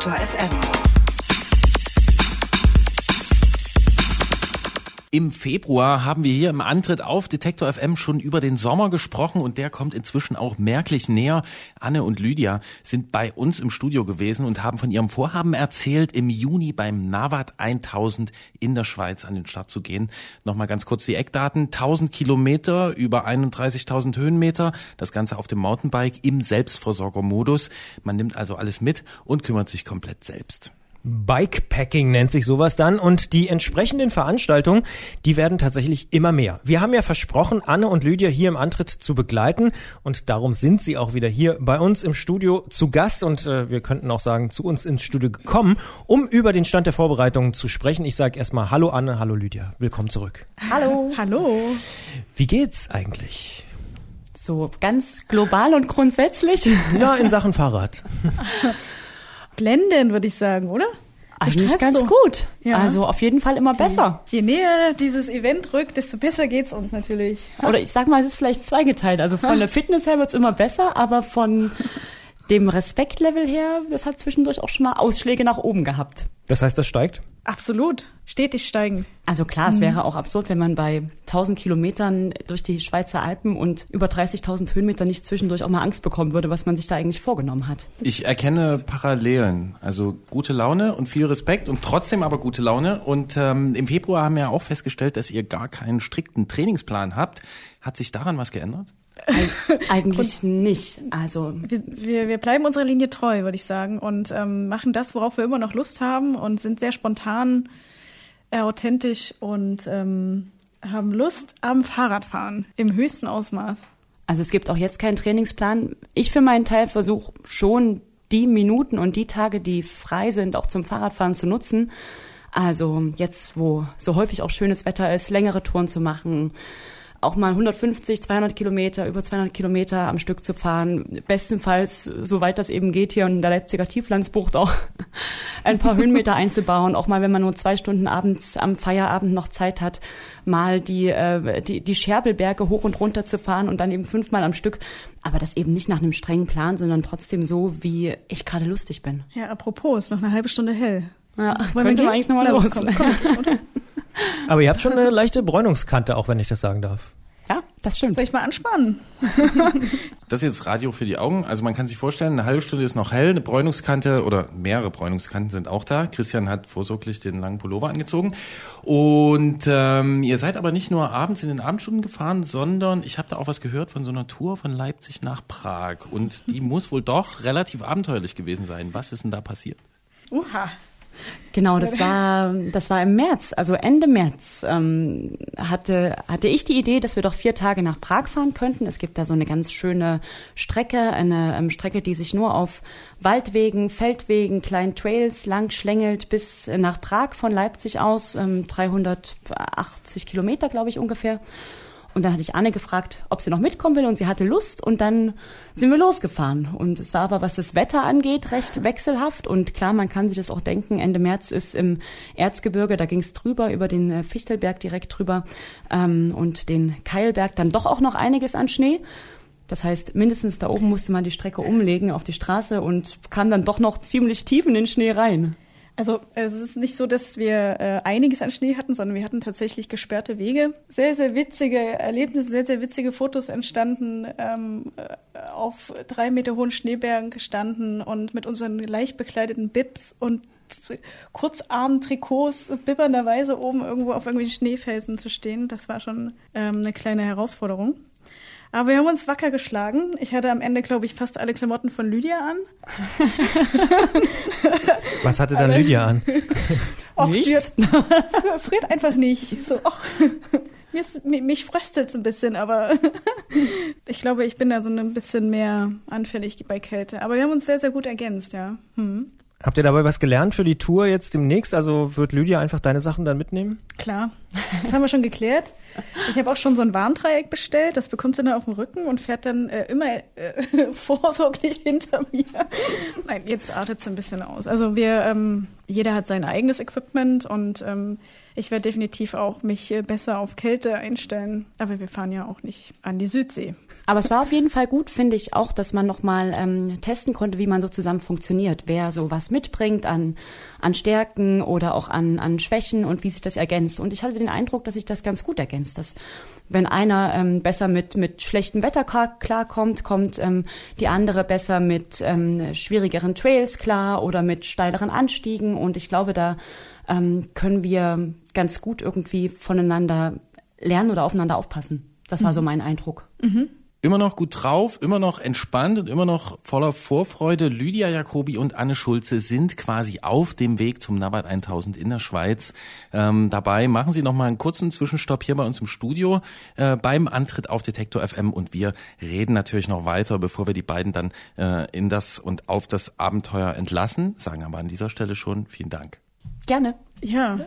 Detektor FM. Im Februar haben wir hier im Antritt auf Detektor FM schon über den Sommer gesprochen und der kommt inzwischen auch merklich näher. Anne und Lydia sind bei uns im Studio gewesen und haben von ihrem Vorhaben erzählt, im Juni beim Navat 1000 in der Schweiz an den Start zu gehen. Nochmal ganz kurz die Eckdaten. 1000 Kilometer über 31.000 Höhenmeter. Das Ganze auf dem Mountainbike im Selbstversorgermodus. Man nimmt also alles mit und kümmert sich komplett selbst. Bikepacking nennt sich sowas dann und die entsprechenden Veranstaltungen, die werden tatsächlich immer mehr. Wir haben ja versprochen, Anne und Lydia hier im Antritt zu begleiten und darum sind sie auch wieder hier bei uns im Studio zu Gast und äh, wir könnten auch sagen, zu uns ins Studio gekommen, um über den Stand der Vorbereitungen zu sprechen. Ich sage erstmal Hallo Anne, hallo Lydia, willkommen zurück. Hallo. Hallo. Wie geht's eigentlich? So ganz global und grundsätzlich? Na, in Sachen Fahrrad. Blendend, würde ich sagen, oder? Eigentlich ganz so. gut. Ja. Also auf jeden Fall immer besser. Je näher dieses Event rückt, desto besser geht's uns natürlich. Oder ich sag mal, es ist vielleicht zweigeteilt. Also von der Fitness her wird's immer besser, aber von dem Respektlevel her, das hat zwischendurch auch schon mal Ausschläge nach oben gehabt. Das heißt, das steigt? Absolut. Stetig steigen. Also klar, es wäre auch absurd, wenn man bei 1000 Kilometern durch die Schweizer Alpen und über 30.000 Höhenmeter nicht zwischendurch auch mal Angst bekommen würde, was man sich da eigentlich vorgenommen hat. Ich erkenne Parallelen, also gute Laune und viel Respekt und trotzdem aber gute Laune. Und ähm, im Februar haben wir auch festgestellt, dass ihr gar keinen strikten Trainingsplan habt. Hat sich daran was geändert? Eig eigentlich nicht. Also Wir, wir, wir bleiben unserer Linie treu, würde ich sagen, und ähm, machen das, worauf wir immer noch Lust haben und sind sehr spontan, äh, authentisch und ähm, haben Lust am Fahrradfahren im höchsten Ausmaß. Also es gibt auch jetzt keinen Trainingsplan. Ich für meinen Teil versuche schon die Minuten und die Tage, die frei sind, auch zum Fahrradfahren zu nutzen. Also jetzt, wo so häufig auch schönes Wetter ist, längere Touren zu machen, auch mal 150, 200 Kilometer, über 200 Kilometer am Stück zu fahren. Bestenfalls, soweit das eben geht, hier in der Leipziger Tieflandsbucht auch ein paar Höhenmeter einzubauen. Auch mal, wenn man nur zwei Stunden abends am Feierabend noch Zeit hat, mal die, äh, die, die Scherbelberge hoch und runter zu fahren und dann eben fünfmal am Stück. Aber das eben nicht nach einem strengen Plan, sondern trotzdem so, wie ich gerade lustig bin. Ja, apropos, ist noch eine halbe Stunde hell. Ja, Wollen könnte gehen? man eigentlich nochmal los. Komm, komm? Aber ihr habt schon eine leichte Bräunungskante, auch wenn ich das sagen darf. Ja, das stimmt. Soll ich mal anspannen? Das ist jetzt Radio für die Augen. Also man kann sich vorstellen, eine halbe Stunde ist noch hell, eine Bräunungskante oder mehrere Bräunungskanten sind auch da. Christian hat vorsorglich den langen Pullover angezogen. Und ähm, ihr seid aber nicht nur abends in den Abendstunden gefahren, sondern ich habe da auch was gehört von so einer Tour von Leipzig nach Prag. Und die muss wohl doch relativ abenteuerlich gewesen sein. Was ist denn da passiert? Uha. Genau, das war, das war im März, also Ende März, ähm, hatte, hatte ich die Idee, dass wir doch vier Tage nach Prag fahren könnten. Es gibt da so eine ganz schöne Strecke, eine ähm, Strecke, die sich nur auf Waldwegen, Feldwegen, kleinen Trails lang schlängelt bis nach Prag von Leipzig aus, ähm, 380 Kilometer, glaube ich, ungefähr. Und dann hatte ich Anne gefragt, ob sie noch mitkommen will und sie hatte Lust und dann sind wir losgefahren. Und es war aber, was das Wetter angeht, recht wechselhaft und klar, man kann sich das auch denken, Ende März ist im Erzgebirge, da ging es drüber, über den äh, Fichtelberg direkt drüber ähm, und den Keilberg dann doch auch noch einiges an Schnee. Das heißt, mindestens da oben musste man die Strecke umlegen auf die Straße und kam dann doch noch ziemlich tief in den Schnee rein. Also es ist nicht so, dass wir äh, einiges an Schnee hatten, sondern wir hatten tatsächlich gesperrte Wege. Sehr, sehr witzige Erlebnisse, sehr, sehr witzige Fotos entstanden, ähm, äh, auf drei Meter hohen Schneebergen gestanden und mit unseren leicht bekleideten Bibs und Kurzarm-Trikots bibbernderweise oben irgendwo auf irgendwelchen Schneefelsen zu stehen. Das war schon ähm, eine kleine Herausforderung. Aber wir haben uns wacker geschlagen. Ich hatte am Ende, glaube ich, fast alle Klamotten von Lydia an. Was hatte dann Lydia an? Och, Nichts? die fr- friert einfach nicht. So, och, mir ist, mi- mich fröstelt's ein bisschen, aber ich glaube, ich bin da so ein bisschen mehr anfällig bei Kälte. Aber wir haben uns sehr, sehr gut ergänzt, ja. Hm. Habt ihr dabei was gelernt für die Tour jetzt demnächst? Also wird Lydia einfach deine Sachen dann mitnehmen? Klar, das haben wir schon geklärt. Ich habe auch schon so ein Warndreieck bestellt, das bekommt sie dann auf dem Rücken und fährt dann äh, immer äh, vorsorglich hinter mir. Nein, jetzt artet es ein bisschen aus. Also wir, ähm, jeder hat sein eigenes Equipment und ähm, ich werde definitiv auch mich äh, besser auf Kälte einstellen. Aber wir fahren ja auch nicht an die Südsee. Aber es war auf jeden Fall gut, finde ich auch, dass man nochmal ähm, testen konnte, wie man so zusammen funktioniert. Wer so was mitbringt an, an Stärken oder auch an, an Schwächen und wie sich das ergänzt. Und ich hatte den Eindruck, dass sich das ganz gut ergänzt. Dass wenn einer ähm, besser mit, mit schlechtem Wetter klar, klarkommt, kommt ähm, die andere besser mit ähm, schwierigeren Trails klar oder mit steileren Anstiegen. Und ich glaube, da ähm, können wir ganz gut irgendwie voneinander lernen oder aufeinander aufpassen. Das war mhm. so mein Eindruck. Mhm. Immer noch gut drauf, immer noch entspannt und immer noch voller Vorfreude. Lydia Jacobi und Anne Schulze sind quasi auf dem Weg zum Nabat 1000 in der Schweiz. Ähm, dabei machen sie noch mal einen kurzen Zwischenstopp hier bei uns im Studio äh, beim Antritt auf Detektor FM und wir reden natürlich noch weiter, bevor wir die beiden dann äh, in das und auf das Abenteuer entlassen. Sagen aber an dieser Stelle schon vielen Dank. Gerne. Ja,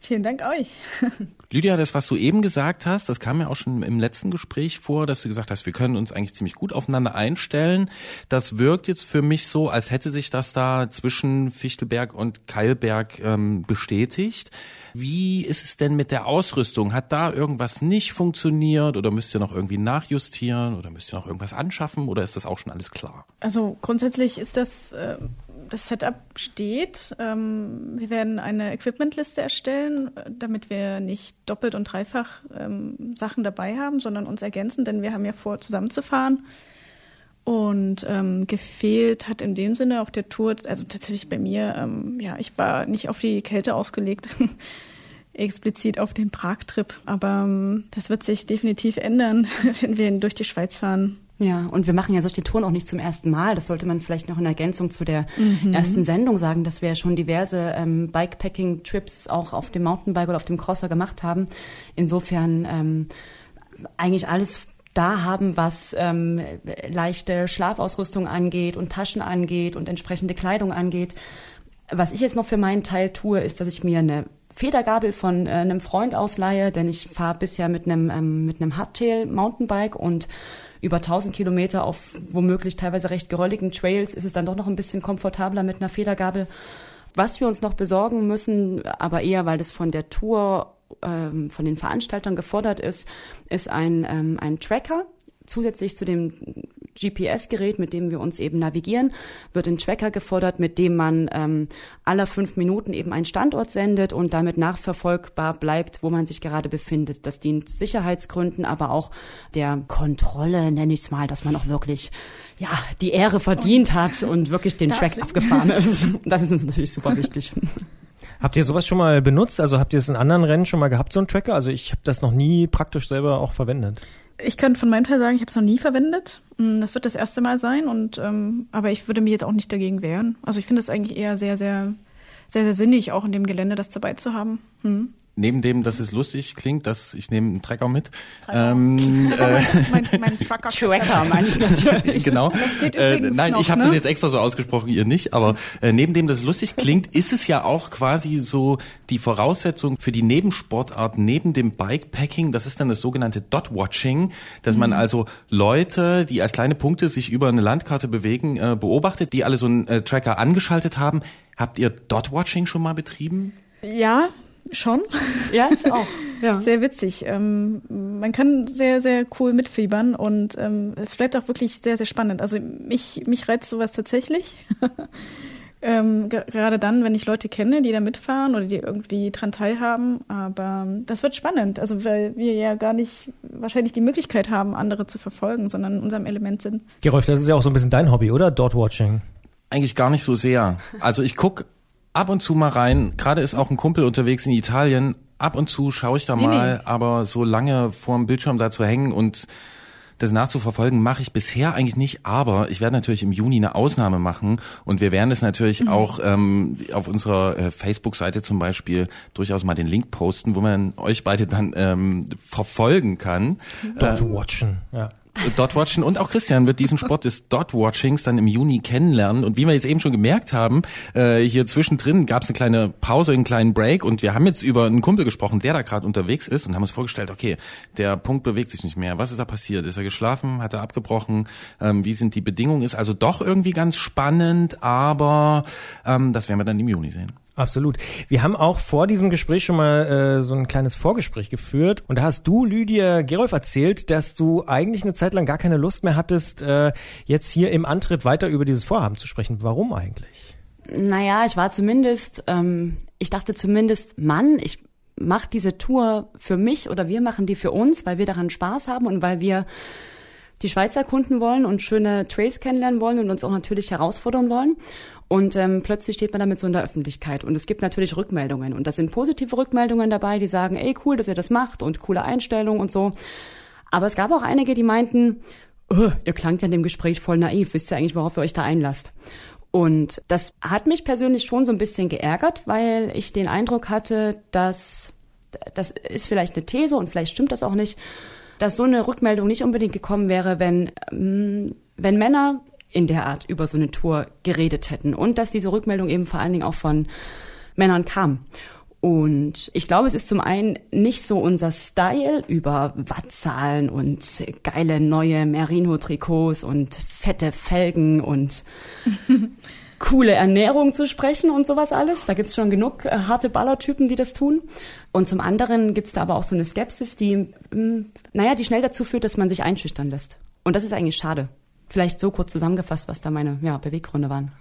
vielen Dank euch. Lydia, das, was du eben gesagt hast, das kam ja auch schon im letzten Gespräch vor, dass du gesagt hast, wir können uns eigentlich ziemlich gut aufeinander einstellen. Das wirkt jetzt für mich so, als hätte sich das da zwischen Fichtelberg und Keilberg ähm, bestätigt. Wie ist es denn mit der Ausrüstung? Hat da irgendwas nicht funktioniert oder müsst ihr noch irgendwie nachjustieren oder müsst ihr noch irgendwas anschaffen oder ist das auch schon alles klar? Also grundsätzlich ist das äh, das Setup steht. Ähm, wir werden eine Equipmentliste erstellen, damit wir nicht doppelt und dreifach ähm, Sachen dabei haben, sondern uns ergänzen, denn wir haben ja vor, zusammenzufahren. Und ähm, gefehlt hat in dem Sinne auf der Tour, also tatsächlich bei mir, ähm, ja, ich war nicht auf die Kälte ausgelegt, explizit auf den Prag-Trip, aber ähm, das wird sich definitiv ändern, wenn wir durch die Schweiz fahren. Ja, und wir machen ja solche Touren auch nicht zum ersten Mal. Das sollte man vielleicht noch in Ergänzung zu der mhm. ersten Sendung sagen, dass wir ja schon diverse ähm, Bikepacking-Trips auch auf dem Mountainbike oder auf dem Crosser gemacht haben. Insofern ähm, eigentlich alles da haben, was ähm, leichte Schlafausrüstung angeht und Taschen angeht und entsprechende Kleidung angeht. Was ich jetzt noch für meinen Teil tue, ist, dass ich mir eine Federgabel von äh, einem Freund ausleihe, denn ich fahre bisher mit einem ähm, mit einem Hardtail Mountainbike und über 1000 Kilometer auf womöglich teilweise recht gerolligen Trails ist es dann doch noch ein bisschen komfortabler mit einer Federgabel. Was wir uns noch besorgen müssen, aber eher, weil das von der Tour, ähm, von den Veranstaltern gefordert ist, ist ein, ähm, ein Tracker, zusätzlich zu dem GPS-Gerät, mit dem wir uns eben navigieren, wird ein Tracker gefordert, mit dem man ähm, aller fünf Minuten eben einen Standort sendet und damit nachverfolgbar bleibt, wo man sich gerade befindet. Das dient Sicherheitsgründen, aber auch der Kontrolle, nenne ich es mal, dass man auch wirklich ja die Ehre verdient hat und wirklich den Track abgefahren ist. Das ist uns natürlich super wichtig. Habt ihr sowas schon mal benutzt? Also habt ihr es in anderen Rennen schon mal gehabt, so ein Tracker? Also ich habe das noch nie praktisch selber auch verwendet. Ich kann von meinem Teil sagen, ich habe es noch nie verwendet. Mm, das wird das erste Mal sein, und ähm, aber ich würde mich jetzt auch nicht dagegen wehren. Also ich finde es eigentlich eher sehr, sehr, sehr, sehr sinnig, auch in dem Gelände das dabei zu haben. Hm neben dem, dass es lustig klingt, dass ich nehme einen Trecker mit. Ähm, äh, mein, mein Trucker. Tracker meine ich natürlich. genau. Äh, nein, noch, ich habe ne? das jetzt extra so ausgesprochen, ihr nicht. Aber äh, neben dem, dass es lustig klingt, ist es ja auch quasi so die Voraussetzung für die Nebensportart neben dem Bikepacking. Das ist dann das sogenannte Dot-Watching, dass mhm. man also Leute, die als kleine Punkte sich über eine Landkarte bewegen, äh, beobachtet, die alle so einen äh, Tracker angeschaltet haben. Habt ihr Dot-Watching schon mal betrieben? Ja, Schon? Ja, ich auch. Ja. Sehr witzig. Ähm, man kann sehr, sehr cool mitfiebern und ähm, es bleibt auch wirklich sehr, sehr spannend. Also mich, mich reizt sowas tatsächlich. ähm, gerade dann, wenn ich Leute kenne, die da mitfahren oder die irgendwie dran teilhaben. Aber das wird spannend, also weil wir ja gar nicht wahrscheinlich die Möglichkeit haben, andere zu verfolgen, sondern in unserem Element sind. Gerolf, das ist ja auch so ein bisschen dein Hobby, oder? Dot Watching. Eigentlich gar nicht so sehr. Also ich guck ab und zu mal rein. Gerade ist auch ein Kumpel unterwegs in Italien. Ab und zu schaue ich da nee, mal, nee. aber so lange vor dem Bildschirm da zu hängen und das nachzuverfolgen, mache ich bisher eigentlich nicht. Aber ich werde natürlich im Juni eine Ausnahme machen und wir werden es natürlich mhm. auch ähm, auf unserer äh, Facebook-Seite zum Beispiel durchaus mal den Link posten, wo man euch beide dann ähm, verfolgen kann. Dort äh, watchen, ja. Dot-Watchen und auch Christian wird diesen Sport des Dot-Watchings dann im Juni kennenlernen. Und wie wir jetzt eben schon gemerkt haben, äh, hier zwischendrin gab es eine kleine Pause, einen kleinen Break und wir haben jetzt über einen Kumpel gesprochen, der da gerade unterwegs ist und haben uns vorgestellt, okay, der Punkt bewegt sich nicht mehr. Was ist da passiert? Ist er geschlafen? Hat er abgebrochen? Ähm, wie sind die Bedingungen? Ist also doch irgendwie ganz spannend, aber ähm, das werden wir dann im Juni sehen. Absolut. Wir haben auch vor diesem Gespräch schon mal äh, so ein kleines Vorgespräch geführt und da hast du, Lydia Gerolf, erzählt, dass du eigentlich eine Zeit lang gar keine Lust mehr hattest, äh, jetzt hier im Antritt weiter über dieses Vorhaben zu sprechen. Warum eigentlich? Naja, ich war zumindest, ähm, ich dachte zumindest, Mann, ich mache diese Tour für mich oder wir machen die für uns, weil wir daran Spaß haben und weil wir die Schweiz erkunden wollen und schöne Trails kennenlernen wollen und uns auch natürlich herausfordern wollen. Und ähm, plötzlich steht man damit so in der Öffentlichkeit. Und es gibt natürlich Rückmeldungen. Und das sind positive Rückmeldungen dabei, die sagen, ey, cool, dass ihr das macht und coole Einstellung und so. Aber es gab auch einige, die meinten, oh, ihr klangt ja in dem Gespräch voll naiv, wisst ihr eigentlich, worauf ihr euch da einlasst. Und das hat mich persönlich schon so ein bisschen geärgert, weil ich den Eindruck hatte, dass das ist vielleicht eine These und vielleicht stimmt das auch nicht, dass so eine Rückmeldung nicht unbedingt gekommen wäre, wenn, ähm, wenn Männer in der Art über so eine Tour geredet hätten und dass diese Rückmeldung eben vor allen Dingen auch von Männern kam. Und ich glaube, es ist zum einen nicht so unser Style über Wattzahlen und geile neue Merino-Trikots und fette Felgen und coole Ernährung zu sprechen und sowas alles. Da gibt's schon genug äh, harte Ballertypen, die das tun. Und zum anderen gibt's da aber auch so eine Skepsis, die, mh, mm, naja, die schnell dazu führt, dass man sich einschüchtern lässt. Und das ist eigentlich schade vielleicht so kurz zusammengefasst, was da meine ja, Beweggründe waren.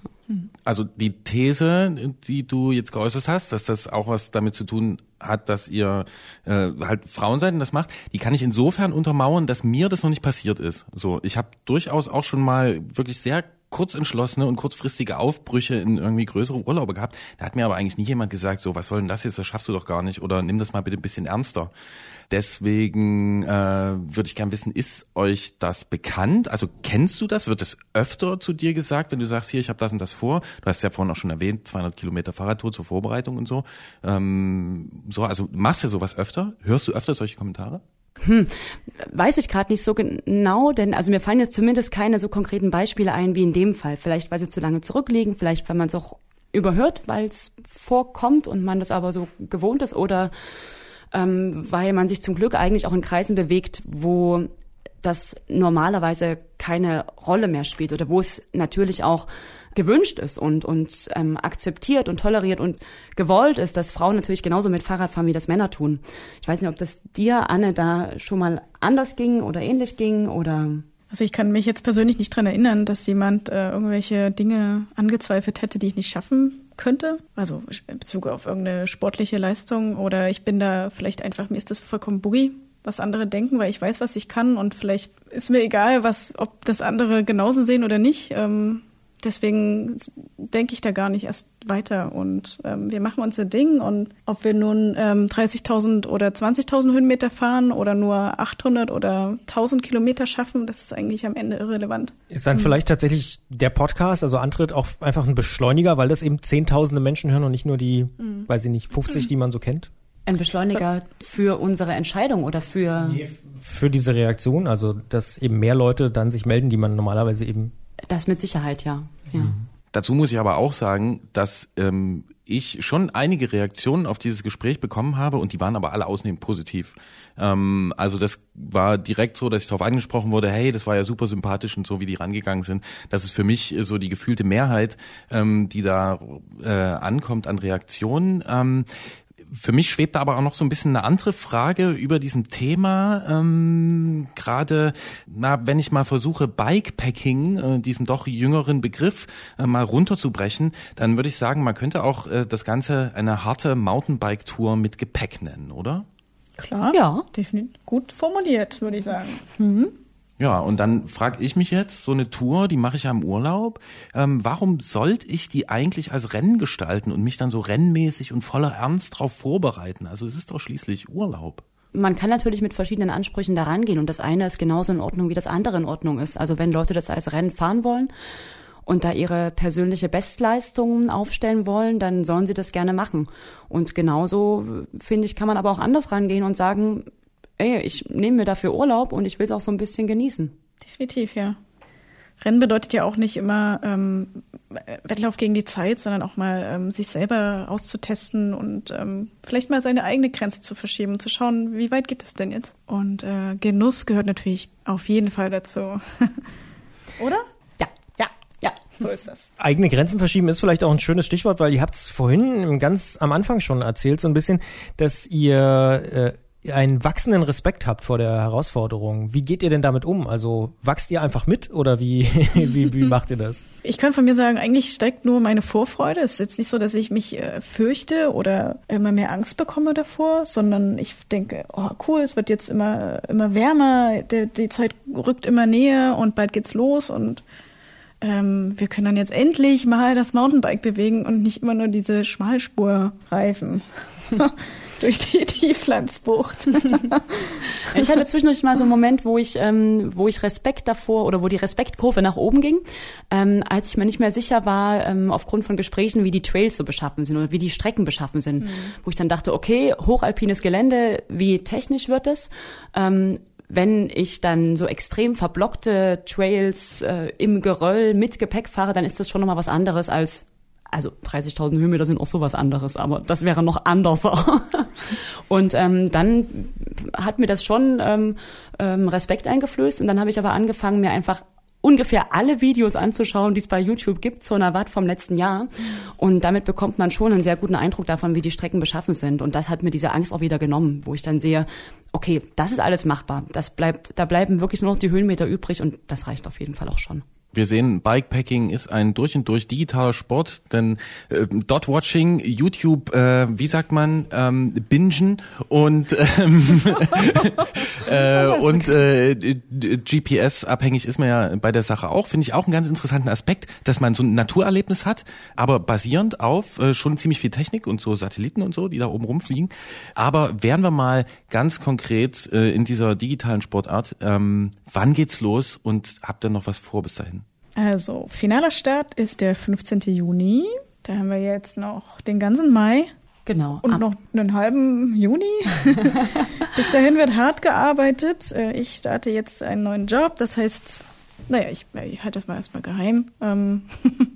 Also die These, die du jetzt geäußert hast, dass das auch was damit zu tun hat, dass ihr äh, halt Frauenseiten das macht, die kann ich insofern untermauern, dass mir das noch nicht passiert ist. So, ich habe durchaus auch schon mal wirklich sehr kurzentschlossene und kurzfristige Aufbrüche in irgendwie größere Urlaube gehabt. Da hat mir aber eigentlich nie jemand gesagt, so, was soll denn das jetzt, das schaffst du doch gar nicht oder nimm das mal bitte ein bisschen ernster. Deswegen äh, würde ich gern wissen, ist euch das bekannt? Also kennst du das? Wird es öfter zu dir gesagt, wenn du sagst, hier, ich habe das und das vor? Du hast ja vorhin auch schon erwähnt, 200 Kilometer Fahrradtour zur Vorbereitung und so. Ähm, so, also machst du sowas öfter? Hörst du öfter solche Kommentare? Hm, weiß ich gerade nicht so genau, denn also mir fallen jetzt zumindest keine so konkreten Beispiele ein wie in dem Fall. Vielleicht, weil sie zu lange zurückliegen, vielleicht, weil man es auch überhört, weil es vorkommt und man das aber so gewohnt ist oder ähm, weil man sich zum Glück eigentlich auch in Kreisen bewegt, wo das normalerweise keine Rolle mehr spielt oder wo es natürlich auch gewünscht ist und, und ähm, akzeptiert und toleriert und gewollt ist, dass Frauen natürlich genauso mit Fahrrad fahren, wie das Männer tun. Ich weiß nicht, ob das dir, Anne, da schon mal anders ging oder ähnlich ging oder also ich kann mich jetzt persönlich nicht dran erinnern, dass jemand äh, irgendwelche Dinge angezweifelt hätte, die ich nicht schaffen könnte. Also in Bezug auf irgendeine sportliche Leistung oder ich bin da vielleicht einfach, mir ist das vollkommen boogie, was andere denken, weil ich weiß, was ich kann und vielleicht ist mir egal, was, ob das andere genauso sehen oder nicht. Ähm, deswegen denke ich da gar nicht erst weiter und ähm, wir machen unser Ding und ob wir nun ähm, 30.000 oder 20.000 Höhenmeter fahren oder nur 800 oder 1.000 Kilometer schaffen, das ist eigentlich am Ende irrelevant. Ist dann mhm. vielleicht tatsächlich der Podcast, also Antritt, auch einfach ein Beschleuniger, weil das eben Zehntausende Menschen hören und nicht nur die, mhm. weiß ich nicht, 50, mhm. die man so kennt? Ein Beschleuniger für unsere Entscheidung oder für... Nee, für diese Reaktion, also dass eben mehr Leute dann sich melden, die man normalerweise eben das mit Sicherheit, ja. ja. Mhm. Dazu muss ich aber auch sagen, dass ähm, ich schon einige Reaktionen auf dieses Gespräch bekommen habe und die waren aber alle ausnehmend positiv. Ähm, also das war direkt so, dass ich darauf angesprochen wurde, hey, das war ja super sympathisch und so, wie die rangegangen sind. Das ist für mich so die gefühlte Mehrheit, ähm, die da äh, ankommt an Reaktionen. Ähm, für mich schwebt aber auch noch so ein bisschen eine andere Frage über diesem Thema. Ähm, Gerade, na, wenn ich mal versuche, Bikepacking, äh, diesen doch jüngeren Begriff, äh, mal runterzubrechen, dann würde ich sagen, man könnte auch äh, das Ganze eine harte Mountainbike-Tour mit Gepäck nennen, oder? Klar, ja, definitiv gut formuliert, würde ich sagen. Mhm. Ja, und dann frage ich mich jetzt, so eine Tour, die mache ich ja im Urlaub, ähm, warum sollte ich die eigentlich als Rennen gestalten und mich dann so rennmäßig und voller Ernst darauf vorbereiten? Also es ist doch schließlich Urlaub. Man kann natürlich mit verschiedenen Ansprüchen daran gehen und das eine ist genauso in Ordnung, wie das andere in Ordnung ist. Also wenn Leute das als Rennen fahren wollen und da ihre persönliche Bestleistungen aufstellen wollen, dann sollen sie das gerne machen. Und genauso, finde ich, kann man aber auch anders rangehen und sagen, ey, ich nehme mir dafür Urlaub und ich will es auch so ein bisschen genießen. Definitiv, ja. Rennen bedeutet ja auch nicht immer ähm, Wettlauf gegen die Zeit, sondern auch mal ähm, sich selber auszutesten und ähm, vielleicht mal seine eigene Grenze zu verschieben, zu schauen, wie weit geht es denn jetzt. Und äh, Genuss gehört natürlich auf jeden Fall dazu. Oder? Ja, ja, ja. So ist das. Eigene Grenzen verschieben ist vielleicht auch ein schönes Stichwort, weil ihr habt es vorhin ganz am Anfang schon erzählt, so ein bisschen, dass ihr äh, einen wachsenden Respekt habt vor der Herausforderung. Wie geht ihr denn damit um? Also wachst ihr einfach mit oder wie, wie, wie macht ihr das? Ich kann von mir sagen, eigentlich steigt nur meine Vorfreude. Es ist jetzt nicht so, dass ich mich äh, fürchte oder immer mehr Angst bekomme davor, sondern ich denke, oh cool, es wird jetzt immer, immer wärmer, der, die Zeit rückt immer näher und bald geht's los und ähm, wir können dann jetzt endlich mal das Mountainbike bewegen und nicht immer nur diese Schmalspurreifen durch die Tieflandsbucht. Ich hatte zwischendurch mal so einen Moment, wo ich, ähm, wo ich Respekt davor oder wo die Respektkurve nach oben ging, ähm, als ich mir nicht mehr sicher war, ähm, aufgrund von Gesprächen, wie die Trails so beschaffen sind oder wie die Strecken beschaffen sind, wo ich dann dachte, okay, hochalpines Gelände, wie technisch wird es? Ähm, wenn ich dann so extrem verblockte Trails äh, im Geröll mit Gepäck fahre, dann ist das schon nochmal was anderes als also 30.000 Höhenmeter sind auch sowas anderes, aber das wäre noch anderser. Und ähm, dann hat mir das schon ähm, ähm, Respekt eingeflößt und dann habe ich aber angefangen, mir einfach ungefähr alle Videos anzuschauen, die es bei YouTube gibt zur Navat vom letzten Jahr. Und damit bekommt man schon einen sehr guten Eindruck davon, wie die Strecken beschaffen sind. Und das hat mir diese Angst auch wieder genommen, wo ich dann sehe, okay, das ist alles machbar. Das bleibt, da bleiben wirklich nur noch die Höhenmeter übrig und das reicht auf jeden Fall auch schon. Wir sehen, Bikepacking ist ein durch und durch digitaler Sport, denn äh, Dot-Watching, YouTube, äh, wie sagt man, ähm, bingen und ähm, äh, und äh, GPS abhängig ist man ja bei der Sache auch. Finde ich auch einen ganz interessanten Aspekt, dass man so ein Naturerlebnis hat, aber basierend auf äh, schon ziemlich viel Technik und so Satelliten und so, die da oben rumfliegen. Aber wären wir mal ganz konkret äh, in dieser digitalen Sportart, ähm, wann geht's los und habt ihr noch was vor bis dahin? Also, finaler Start ist der 15. Juni. Da haben wir jetzt noch den ganzen Mai Genau. und Ab- noch einen halben Juni. Bis dahin wird hart gearbeitet. Äh, Ich starte jetzt einen neuen Job. Das heißt, naja, ich, ich halte das mal erstmal geheim. Ähm,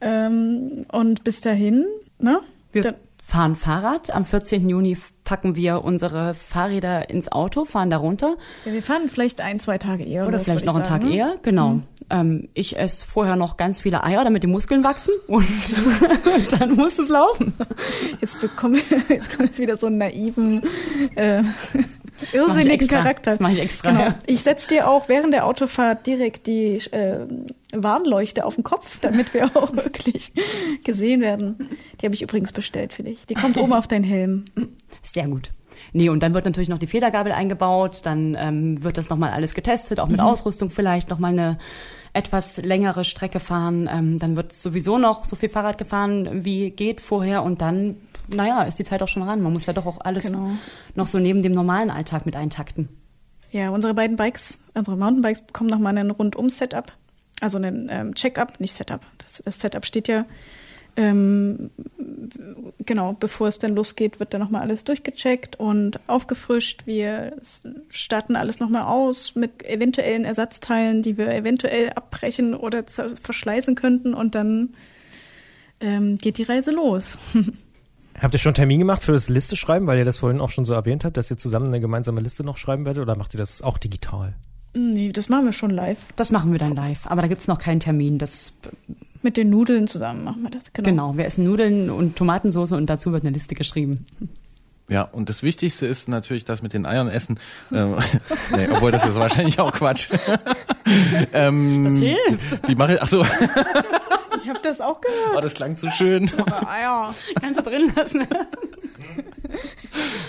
ähm, und bis dahin, ne? Wir Dann- fahren Fahrrad. Am 14. Juni packen wir unsere Fahrräder ins Auto, fahren da runter. Ja, wir fahren vielleicht ein, zwei Tage eher. Oder so, vielleicht würd noch ich einen Tag sagen. ne? eher, genau. Ähm, ich esse vorher noch ganz viele Eier, damit die Muskeln wachsen und dann muss es laufen. Jetzt bekomme jetzt kommt wieder so einen naiven, äh, ich irrsinnigen. Charakter. Das mach ich extra, Genau. ja. Ich setze dir auch während der Autofahrt direkt die äh, Warnleuchte auf den Kopf, damit wir auch wirklich gesehen werden. Die habe ich übrigens bestellt für dich. Die kommt oben auf deinen Helm. Sehr gut. Nee, und dann wird natürlich noch die Federgabel eingebaut, dann ähm, wird das nochmal alles getestet, auch mit Ausrüstung vielleicht nochmal eine etwas längere Strecke fahren. Ähm, dann wird sowieso noch so viel Fahrrad gefahren, wie geht vorher und dann, naja, ist die Zeit auch schon ran. Man muss ja doch auch alles Genau. noch so neben dem normalen Alltag mit eintakten. Ja, unsere beiden Bikes, unsere Mountainbikes bekommen nochmal einen Rundum-Setup. Also einen ähm, Check-up, nicht Setup. Das, das Setup steht ja, ähm, genau, bevor es dann losgeht, wird dann nochmal alles durchgecheckt und aufgefrischt. Wir starten alles nochmal aus mit eventuellen Ersatzteilen, die wir eventuell abbrechen oder verschleißen könnten und dann ähm, geht die Reise los. Habt ihr schon einen Termin gemacht für das Liste schreiben, weil ihr das vorhin auch schon so erwähnt habt, dass ihr zusammen eine gemeinsame Liste noch schreiben werdet oder macht ihr das auch digital? nee, das machen wir schon live. Das machen wir dann live, aber da gibt's noch keinen Termin. Das Mit den Nudeln zusammen machen wir das. Genau. genau, wir essen Nudeln und Tomatensauce und dazu wird eine Liste geschrieben. Ja, und das Wichtigste ist natürlich das mit den Eiern essen. Ähm, nee, obwohl das ist wahrscheinlich auch Quatsch. ähm, Das hilft. Wie mache ich? Ach so, Ich habe das auch gehört. oh, das klang zu schön. Ah ja. Kannst du drin lassen.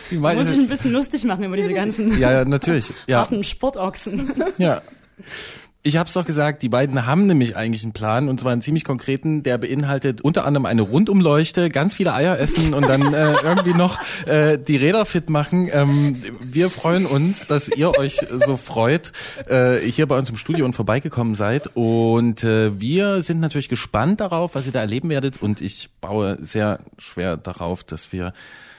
Wie mache Muss ich ich? ein bisschen lustig machen über diese ganzen Ja, ja, natürlich. Ja, harten Sportochsen. ja. Ich hab's doch gesagt, die beiden haben nämlich eigentlich einen Plan und zwar einen ziemlich konkreten, der beinhaltet unter anderem eine Rundumleuchte, ganz viele Eier essen und dann äh, irgendwie noch äh, die Räder fit machen. Ähm, wir freuen uns, dass ihr euch so freut, äh, hier bei uns im Studio und vorbeigekommen seid und äh, wir sind natürlich gespannt darauf, was ihr da erleben werdet und ich baue sehr schwer darauf, dass wir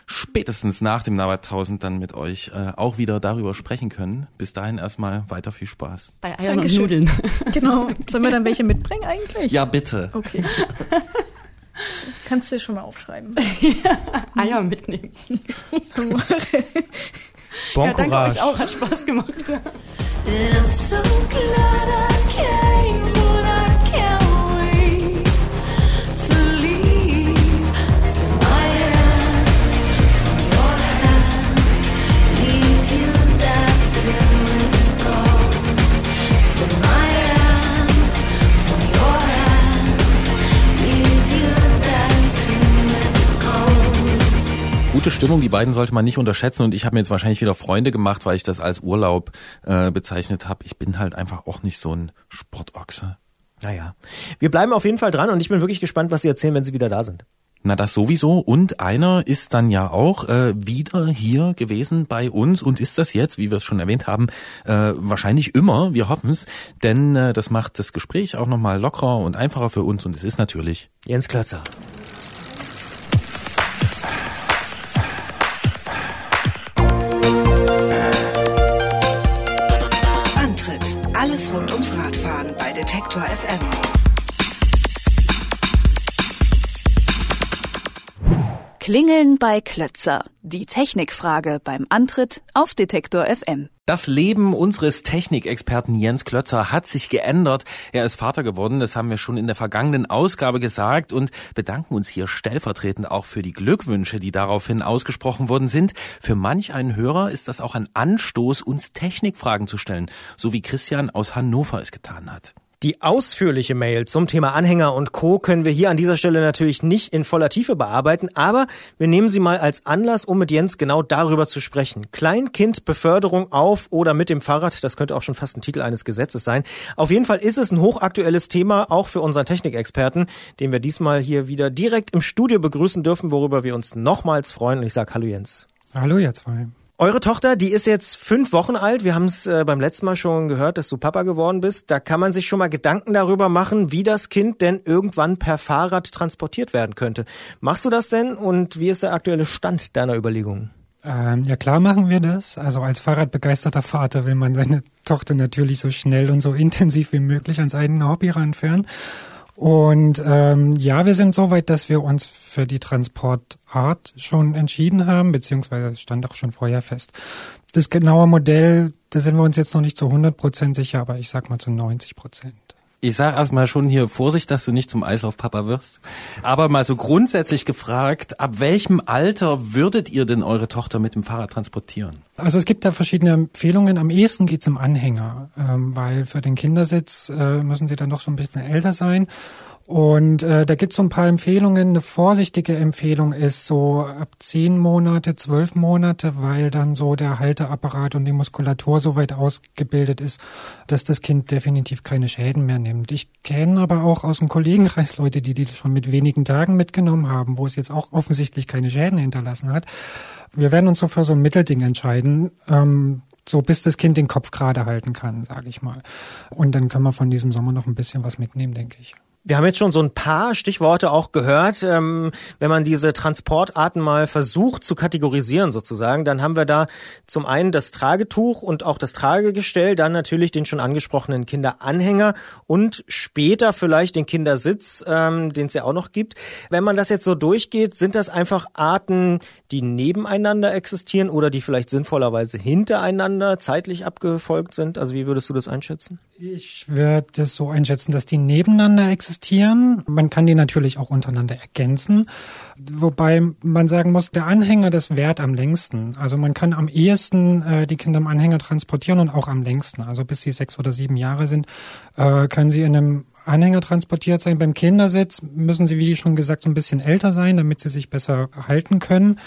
spätestens nach dem Nabat 1000 dann mit euch äh, auch wieder darüber sprechen können. Bis dahin erstmal weiter viel Spaß. Bei Eiern Dankeschön. und Nudeln. Genau. Sollen wir dann welche mitbringen eigentlich? Ja, bitte. Okay. Kannst du dir schon mal aufschreiben. Eier mitnehmen. Bon ja, danke Courage. euch auch, hat Spaß gemacht. Gute Stimmung, die beiden sollte man nicht unterschätzen und ich habe mir jetzt wahrscheinlich wieder Freunde gemacht, weil ich das als Urlaub äh, bezeichnet habe. Ich bin halt einfach auch nicht so ein Sportochse. Naja. Wir bleiben auf jeden Fall dran und ich bin wirklich gespannt, was Sie erzählen, wenn Sie wieder da sind. Na, das sowieso. Und einer ist dann ja auch äh, wieder hier gewesen bei uns und ist das jetzt, wie wir es schon erwähnt haben, äh, wahrscheinlich immer. Wir hoffen es, denn äh, das macht das Gespräch auch nochmal lockerer und einfacher für uns und es ist natürlich Jens Klötzer. Detektor FM. Klingeln bei Klötzer. Die Technikfrage beim Antritt auf Detektor FM. Das Leben unseres Technikexperten Jens Klötzer hat sich geändert. Er ist Vater geworden, das haben wir schon in der vergangenen Ausgabe gesagt und bedanken uns hier stellvertretend auch für die Glückwünsche, die daraufhin ausgesprochen worden sind. Für manch einen Hörer ist das auch ein Anstoß, uns Technikfragen zu stellen, so wie Christian aus Hannover es getan hat. Die ausführliche Mail zum Thema Anhänger und Co. können wir hier an dieser Stelle natürlich nicht in voller Tiefe bearbeiten, aber wir nehmen sie mal als Anlass, um mit Jens genau darüber zu sprechen. Kleinkindbeförderung auf oder mit dem Fahrrad, das könnte auch schon fast ein Titel eines Gesetzes sein. Auf jeden Fall ist es ein hochaktuelles Thema, auch für unseren Technikexperten, den wir diesmal hier wieder direkt im Studio begrüßen dürfen, worüber wir uns nochmals freuen. Und ich sage Hallo Jens. Hallo ihr zwei. Eure Tochter, die ist jetzt fünf Wochen alt. Wir haben es äh, beim letzten Mal schon gehört, dass du Papa geworden bist. Da kann man sich schon mal Gedanken darüber machen, wie das Kind denn irgendwann per Fahrrad transportiert werden könnte. Machst du das denn und wie ist der aktuelle Stand deiner Überlegungen? Ähm, ja klar machen wir das. Also als Fahrradbegeisterter Vater will man seine Tochter natürlich so schnell und so intensiv wie möglich ans eigene Hobby ranführen. Und ähm, ja, wir sind so weit, dass wir uns für die Transportart schon entschieden haben, beziehungsweise stand auch schon vorher fest. Das genaue Modell, da sind wir uns jetzt noch nicht zu 100 Prozent sicher, aber ich sag mal zu 90 Prozent. Ich sage erstmal schon hier Vorsicht, dass du nicht zum Eislaufpapa wirst. Aber mal so grundsätzlich gefragt, ab welchem Alter würdet ihr denn eure Tochter mit dem Fahrrad transportieren? Also es gibt da verschiedene Empfehlungen. Am ehesten geht's im Anhänger, ähm, weil für den Kindersitz äh, müssen sie dann doch schon ein bisschen älter sein. Und äh, da gibt's so ein paar Empfehlungen. Eine vorsichtige Empfehlung ist so ab zehn Monate, zwölf Monate, weil dann so der Halteapparat und die Muskulatur so weit ausgebildet ist, dass das Kind definitiv keine Schäden mehr nimmt. Ich kenne aber auch aus dem Kollegenkreis Leute, die die schon mit wenigen Tagen mitgenommen haben, wo es jetzt auch offensichtlich keine Schäden hinterlassen hat. Wir werden uns so für so ein Mittelding entscheiden. Ähm, so bis das Kind den Kopf gerade halten kann, sage ich mal. Und dann können wir von diesem Sommer noch ein bisschen was mitnehmen, denke ich. Wir haben jetzt schon so ein paar Stichworte auch gehört. Ähm, wenn man diese Transportarten mal versucht zu kategorisieren sozusagen, dann haben wir da zum einen das Tragetuch und auch das Tragegestell, dann natürlich den schon angesprochenen Kinderanhänger und später vielleicht den Kindersitz, ähm, den es ja auch noch gibt. Wenn man das jetzt so durchgeht, sind das einfach Arten, die nebeneinander existieren oder die vielleicht sinnvollerweise hintereinander zeitlich abgefolgt sind? Also wie würdest du das einschätzen? Ich würde es so einschätzen, dass die nebeneinander existieren. Man kann die natürlich auch untereinander ergänzen. Wobei man sagen muss, der Anhänger, das währt am längsten. Also man kann am ehesten äh, die Kinder im Anhänger transportieren und auch am längsten. Also bis sie sechs oder sieben Jahre sind, äh, können sie in einem Anhänger transportiert sein. Beim Kindersitz müssen sie, wie schon gesagt, so ein bisschen älter sein, damit sie sich besser halten können.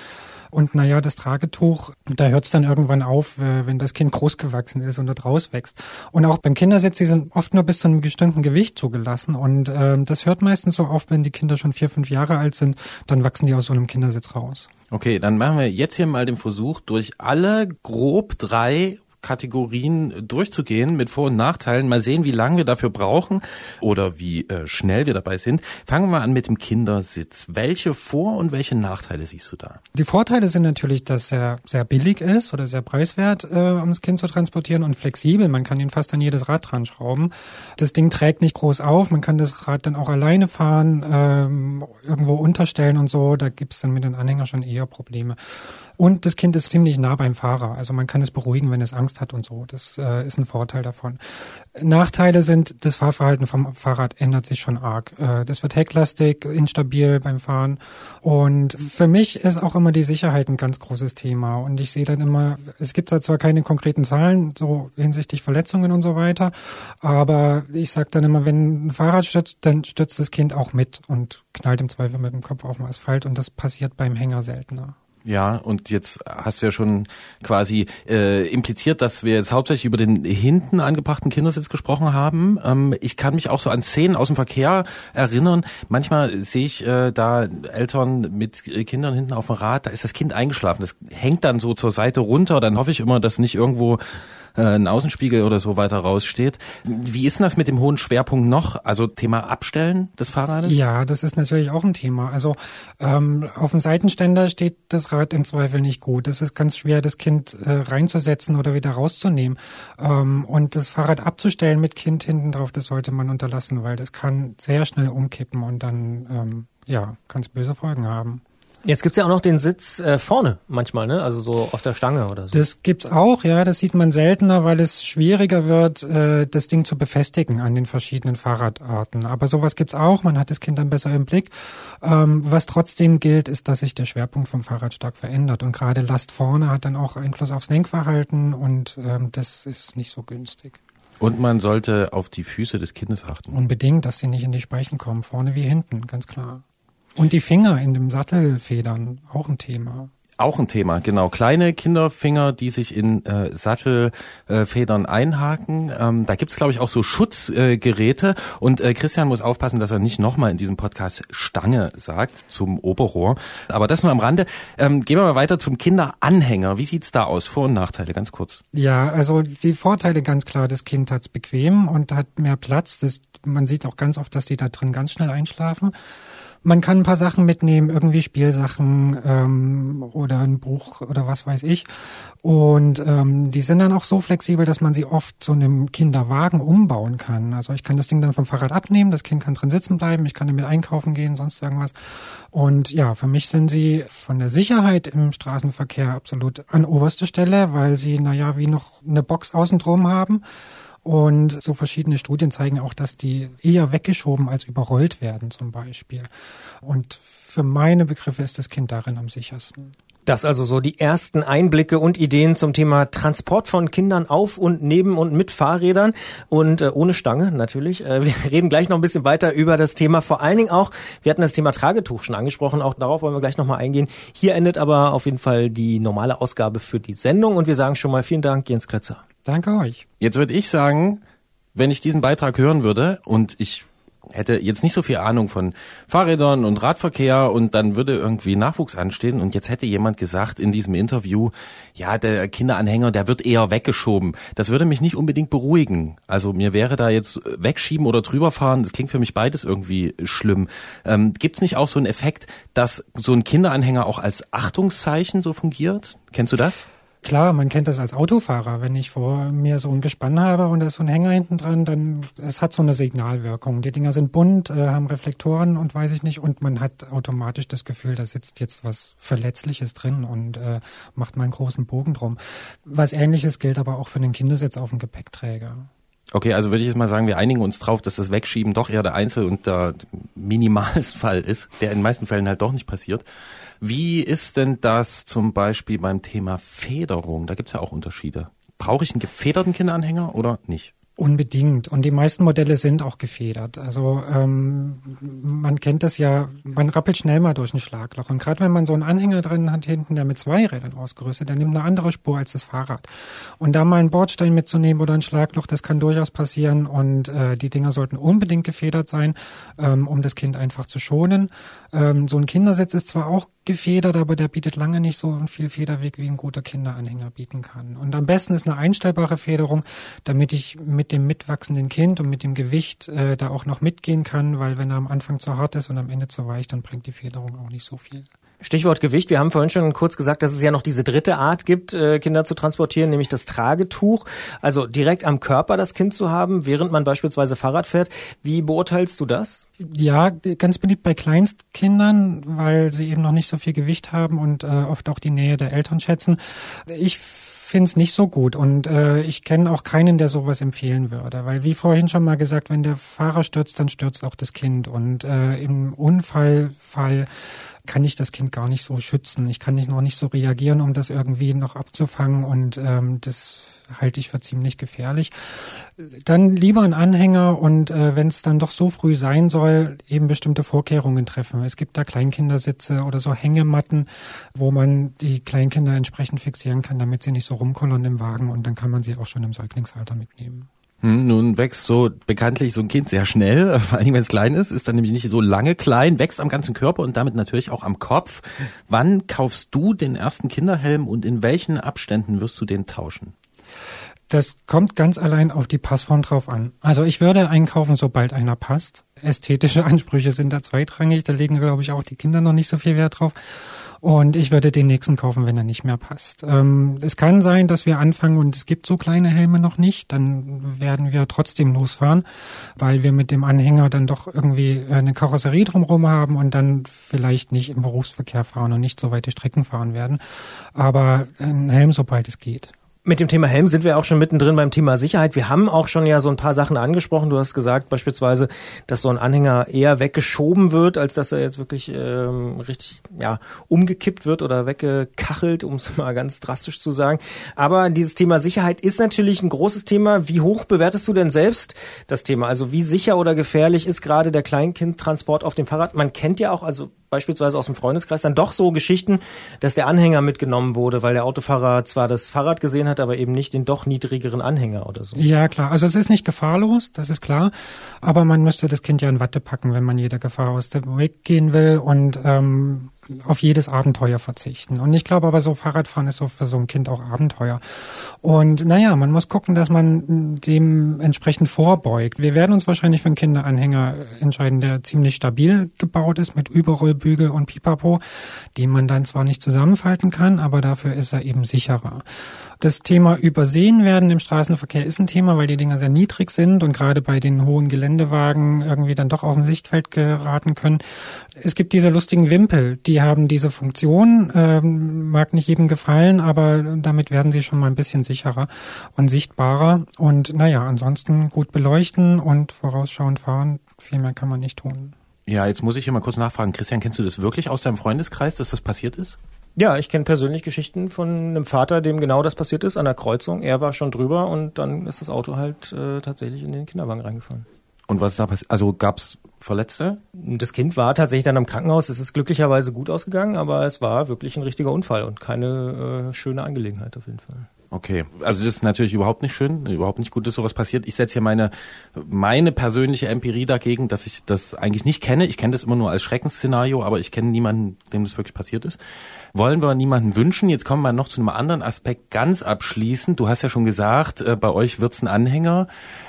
Und naja, das Tragetuch, da hört es dann irgendwann auf, äh, wenn das Kind groß gewachsen ist und dort rauswächst. Und auch beim Kindersitz, die sind oft nur bis zu einem bestimmten Gewicht zugelassen. Und ähm, das hört meistens so auf, wenn die Kinder schon vier, fünf Jahre alt sind, dann wachsen die aus so einem Kindersitz raus. Okay, dann machen wir jetzt hier mal den Versuch, durch alle grob drei Kategorien durchzugehen mit Vor- und Nachteilen. Mal sehen, wie lange wir dafür brauchen oder wie äh, schnell wir dabei sind. Fangen wir mal an mit dem Kindersitz. Welche Vor- und welche Nachteile siehst du da? Die Vorteile sind natürlich, dass er sehr billig ist oder sehr preiswert, äh, um das Kind zu transportieren und flexibel. Man kann ihn fast an jedes Rad dran schrauben. Das Ding trägt nicht groß auf. Man kann das Rad dann auch alleine fahren, ähm, irgendwo unterstellen und so. Da gibt's dann mit den Anhängern schon eher Probleme. Und das Kind ist ziemlich nah beim Fahrer. Also man kann es beruhigen, wenn es Angst hat und so. Das äh, ist ein Vorteil davon. Nachteile sind, das Fahrverhalten vom Fahrrad ändert sich schon arg. Äh, das wird hecklastig, instabil beim Fahren. Und für mich ist auch immer die Sicherheit ein ganz großes Thema. Und ich sehe dann immer, es gibt da zwar keine konkreten Zahlen, so hinsichtlich Verletzungen und so weiter, aber ich sage dann immer, wenn ein Fahrrad stürzt, dann stürzt das Kind auch mit und knallt im Zweifel mit dem Kopf auf den Asphalt. Und das passiert beim Hänger seltener. Ja, und jetzt hast du ja schon quasi äh, impliziert, dass wir jetzt hauptsächlich über den hinten angebrachten Kindersitz gesprochen haben. Ähm, ich kann mich auch so an Szenen aus dem Verkehr erinnern. Manchmal sehe ich äh, da Eltern mit äh, Kindern hinten auf dem Rad, da ist das Kind eingeschlafen. Das hängt dann so zur Seite runter. Dann hoffe ich immer, dass nicht irgendwo äh, ein Außenspiegel oder so weiter raussteht. Wie ist denn das mit dem hohen Schwerpunkt noch? Also Thema Abstellen des Fahrrades? Ja, das ist natürlich auch ein Thema. Also ähm, auf dem Seitenständer steht das Rad im Zweifel nicht gut. Es ist ganz schwer, das Kind äh, reinzusetzen oder wieder rauszunehmen. Ähm, und das Fahrrad abzustellen mit Kind hinten drauf, das sollte man unterlassen, weil das kann sehr schnell umkippen und dann ähm, ja, es böse Folgen haben. Jetzt gibt's ja auch noch den Sitz äh, vorne manchmal, ne? Also so auf der Stange oder so. Das gibt's auch, ja. Das sieht man seltener, weil es schwieriger wird, äh, das Ding zu befestigen an den verschiedenen Fahrradarten. Aber sowas gibt's auch. Man hat das Kind dann besser im Blick. Ähm, was trotzdem gilt, ist, dass sich der Schwerpunkt vom Fahrrad stark verändert. Und gerade Last vorne hat dann auch Einfluss aufs Lenkverhalten und ähm, das ist nicht so günstig. Und man sollte auf die Füße des Kindes achten. Unbedingt, dass sie nicht in die Speichen kommen, vorne wie hinten, ganz klar. Und die Finger in dem Sattelfedern, auch ein Thema. Auch ein Thema, genau. Kleine Kinderfinger, die sich in äh, Sattelfedern einhaken. Ähm, da gibt's, glaube ich, auch so Schutzgeräte. Äh, und äh, Christian muss aufpassen, dass er nicht nochmal in diesem Podcast Stange sagt zum Oberrohr. Aber das nur am Rande. Ähm, gehen wir mal weiter zum Kinderanhänger. Wie sieht's da aus? Vor- und Nachteile, ganz kurz. Ja, also die Vorteile ganz klar, das Kind hat's bequem und hat mehr Platz. Das, man sieht auch ganz oft, dass die da drin ganz schnell einschlafen. Man kann ein paar Sachen mitnehmen, irgendwie Spielsachen ähm, oder ein Buch oder was weiß ich. Und ähm, die sind dann auch so flexibel, dass man sie oft zu einem Kinderwagen umbauen kann. Also ich kann das Ding dann vom Fahrrad abnehmen, das Kind kann drin sitzen bleiben, ich kann damit einkaufen gehen, sonst irgendwas. Und ja, für mich sind sie von der Sicherheit im Straßenverkehr absolut an oberster Stelle, weil sie, naja, wie noch eine Box außen drum haben. Und so verschiedene Studien zeigen auch, dass die eher weggeschoben als überrollt werden zum Beispiel. Und für meine Begriffe ist das Kind darin am sichersten. Das also so die ersten Einblicke und Ideen zum Thema Transport von Kindern auf und neben und mit Fahrrädern und äh, ohne Stange natürlich. Äh, wir reden gleich noch ein bisschen weiter über das Thema. Vor allen Dingen auch, wir hatten das Thema Tragetuch schon angesprochen, auch darauf wollen wir gleich nochmal eingehen. Hier endet aber auf jeden Fall die normale Ausgabe für die Sendung und wir sagen schon mal vielen Dank, Jens Klötzer. Danke euch. Jetzt würde ich sagen, wenn ich diesen Beitrag hören würde und ich hätte jetzt nicht so viel Ahnung von Fahrrädern und Radverkehr und dann würde irgendwie Nachwuchs anstehen und jetzt hätte jemand gesagt in diesem Interview, ja, der Kinderanhänger, der wird eher weggeschoben. Das würde mich nicht unbedingt beruhigen. Also mir wäre da jetzt wegschieben oder drüberfahren, das klingt für mich beides irgendwie schlimm. Ähm, Gibt es nicht auch so einen Effekt, dass so ein Kinderanhänger auch als Achtungszeichen so fungiert? Kennst du das? Klar, man kennt das als Autofahrer. Wenn ich vor mir so ein Gespann habe und da ist so ein Hänger hinten dran, dann es hat so eine Signalwirkung. Die Dinger sind bunt, äh, haben Reflektoren und weiß ich nicht, und man hat automatisch das Gefühl, da sitzt jetzt was Verletzliches drin und äh, macht mal einen großen Bogen drum. Was ähnliches gilt aber auch für den Kindersitz auf dem Gepäckträger. Okay, also würde ich jetzt mal sagen, wir einigen uns drauf, dass das Wegschieben doch eher der Einzel- und der Minimalfall ist, der in den meisten Fällen halt doch nicht passiert. Wie ist denn das zum Beispiel beim Thema Federung? Da gibt's ja auch Unterschiede. Brauche ich einen gefederten Kinderanhänger oder nicht? Unbedingt. Und die meisten Modelle sind auch gefedert. Also ähm, man kennt das ja, man rappelt schnell mal durch ein Schlagloch. Und gerade wenn man so einen Anhänger drin hat hinten, der mit zwei Rädern ausgerüstet, der nimmt eine andere Spur als das Fahrrad. Und da mal einen Bordstein mitzunehmen oder ein Schlagloch, das kann durchaus passieren. Und äh, die Dinger sollten unbedingt gefedert sein, ähm, um das Kind einfach zu schonen. Ähm, so ein Kindersitz ist zwar auch gefedert, aber der bietet lange nicht so viel Federweg, wie ein guter Kinderanhänger bieten kann. Und am besten ist eine einstellbare Federung, damit ich mit dem mitwachsenden Kind und mit dem Gewicht äh, da auch noch mitgehen kann, weil wenn er am Anfang zu hart ist und am Ende zu weich, dann bringt die Federung auch nicht so viel. Stichwort Gewicht. Wir haben vorhin schon kurz gesagt, dass es ja noch diese dritte Art gibt, äh, Kinder zu transportieren, nämlich das Tragetuch. Also direkt am Körper das Kind zu haben, während man beispielsweise Fahrrad fährt. Wie beurteilst du das? Ja, ganz beliebt bei Kleinstkindern, weil sie eben noch nicht so viel Gewicht haben und äh, oft auch die Nähe der Eltern schätzen. Ich finde es nicht so gut und äh, ich kenne auch keinen, der sowas empfehlen würde, weil wie vorhin schon mal gesagt, wenn der Fahrer stürzt, dann stürzt auch das Kind und äh, im Unfallfall kann ich das Kind gar nicht so schützen. Ich kann nicht noch nicht so reagieren, um das irgendwie noch abzufangen und ähm, das halte ich für ziemlich gefährlich. Dann lieber ein Anhänger und äh, wenn es dann doch so früh sein soll, eben bestimmte Vorkehrungen treffen. Es gibt da Kleinkindersitze oder so Hängematten, wo man die Kleinkinder entsprechend fixieren kann, damit sie nicht so rumkollern im Wagen und dann kann man sie auch schon im Säuglingsalter mitnehmen. Hm, nun wächst so bekanntlich so ein Kind sehr schnell, vor allem wenn es klein ist, ist dann nämlich nicht so lange klein, wächst am ganzen Körper und damit natürlich auch am Kopf. Wann kaufst du den ersten Kinderhelm und in welchen Abständen wirst du den tauschen? Das kommt ganz allein auf die Passform drauf an. Also ich würde einkaufen, sobald einer passt. Ästhetische Ansprüche sind da zweitrangig, da legen, glaube ich, auch die Kinder noch nicht so viel Wert drauf. Und ich würde den nächsten kaufen, wenn er nicht mehr passt. Ähm, es kann sein, dass wir anfangen und es gibt so kleine Helme noch nicht, dann werden wir trotzdem losfahren, weil wir mit dem Anhänger dann doch irgendwie eine Karosserie drumherum haben und dann vielleicht nicht im Berufsverkehr fahren und nicht so weite Strecken fahren werden. Aber ein Helm, sobald es geht. Mit dem Thema Helm sind wir auch schon mittendrin beim Thema Sicherheit. Wir haben auch schon ja so ein paar Sachen angesprochen. Du hast gesagt beispielsweise, dass so ein Anhänger eher weggeschoben wird, als dass er jetzt wirklich ähm, richtig ja umgekippt wird oder weggekachelt, um es mal ganz drastisch zu sagen. Aber dieses Thema Sicherheit ist natürlich ein großes Thema. Wie hoch bewertest du denn selbst das Thema? Also wie sicher oder gefährlich ist gerade der Kleinkindtransport auf dem Fahrrad? Man kennt ja auch, also beispielsweise aus dem Freundeskreis dann doch so Geschichten, dass der Anhänger mitgenommen wurde, weil der Autofahrer zwar das Fahrrad gesehen hat, aber eben nicht den doch niedrigeren Anhänger oder so. Ja, klar. Also es ist nicht gefahrlos, das ist klar. Aber man müsste das Kind ja in Watte packen, wenn man jeder Gefahr aus dem Weg gehen will und ähm, auf jedes Abenteuer verzichten. Und ich glaube aber so Fahrradfahren ist so für so ein Kind auch Abenteuer. Und naja, man muss gucken, dass man dem entsprechend vorbeugt. Wir werden uns wahrscheinlich für einen Kinderanhänger entscheiden, der ziemlich stabil gebaut ist mit Überrollbügel und Pipapo, den man dann zwar nicht zusammenfalten kann, aber dafür ist er eben sicherer. Das Thema Übersehen werden im Straßenverkehr ist ein Thema, weil die Dinger sehr niedrig sind und gerade bei den hohen Geländewagen irgendwie dann doch auf dem Sichtfeld geraten können. Es gibt diese lustigen Wimpel, die haben diese Funktion, ähm, mag nicht jedem gefallen, aber damit werden sie schon mal ein bisschen sicherer und sichtbarer. Und naja, ansonsten gut beleuchten und vorausschauend fahren, viel mehr kann man nicht tun. Ja, jetzt muss ich hier mal kurz nachfragen. Christian, kennst du das wirklich aus deinem Freundeskreis, dass das passiert ist? Ja, ich kenne persönlich Geschichten von einem Vater, dem genau das passiert ist an der Kreuzung. Er war schon drüber und dann ist das Auto halt äh, tatsächlich in den Kinderwagen reingefallen. Und was ist da passiert? Also gab's Verletzte? Das Kind war tatsächlich dann am Krankenhaus. Es ist glücklicherweise gut ausgegangen, aber es war wirklich ein richtiger Unfall und keine äh, schöne Angelegenheit auf jeden Fall. Okay, also das ist natürlich überhaupt nicht schön, überhaupt nicht gut, dass sowas passiert. Ich setze hier meine meine persönliche Empirie dagegen, dass ich das eigentlich nicht kenne. Ich kenne das immer nur als Schreckensszenario, aber ich kenne niemanden, dem das wirklich passiert ist. Wollen wir niemanden wünschen. Jetzt kommen wir noch zu einem anderen Aspekt ganz abschließend. Du hast ja schon gesagt, äh, bei euch wird's ein Anhänger.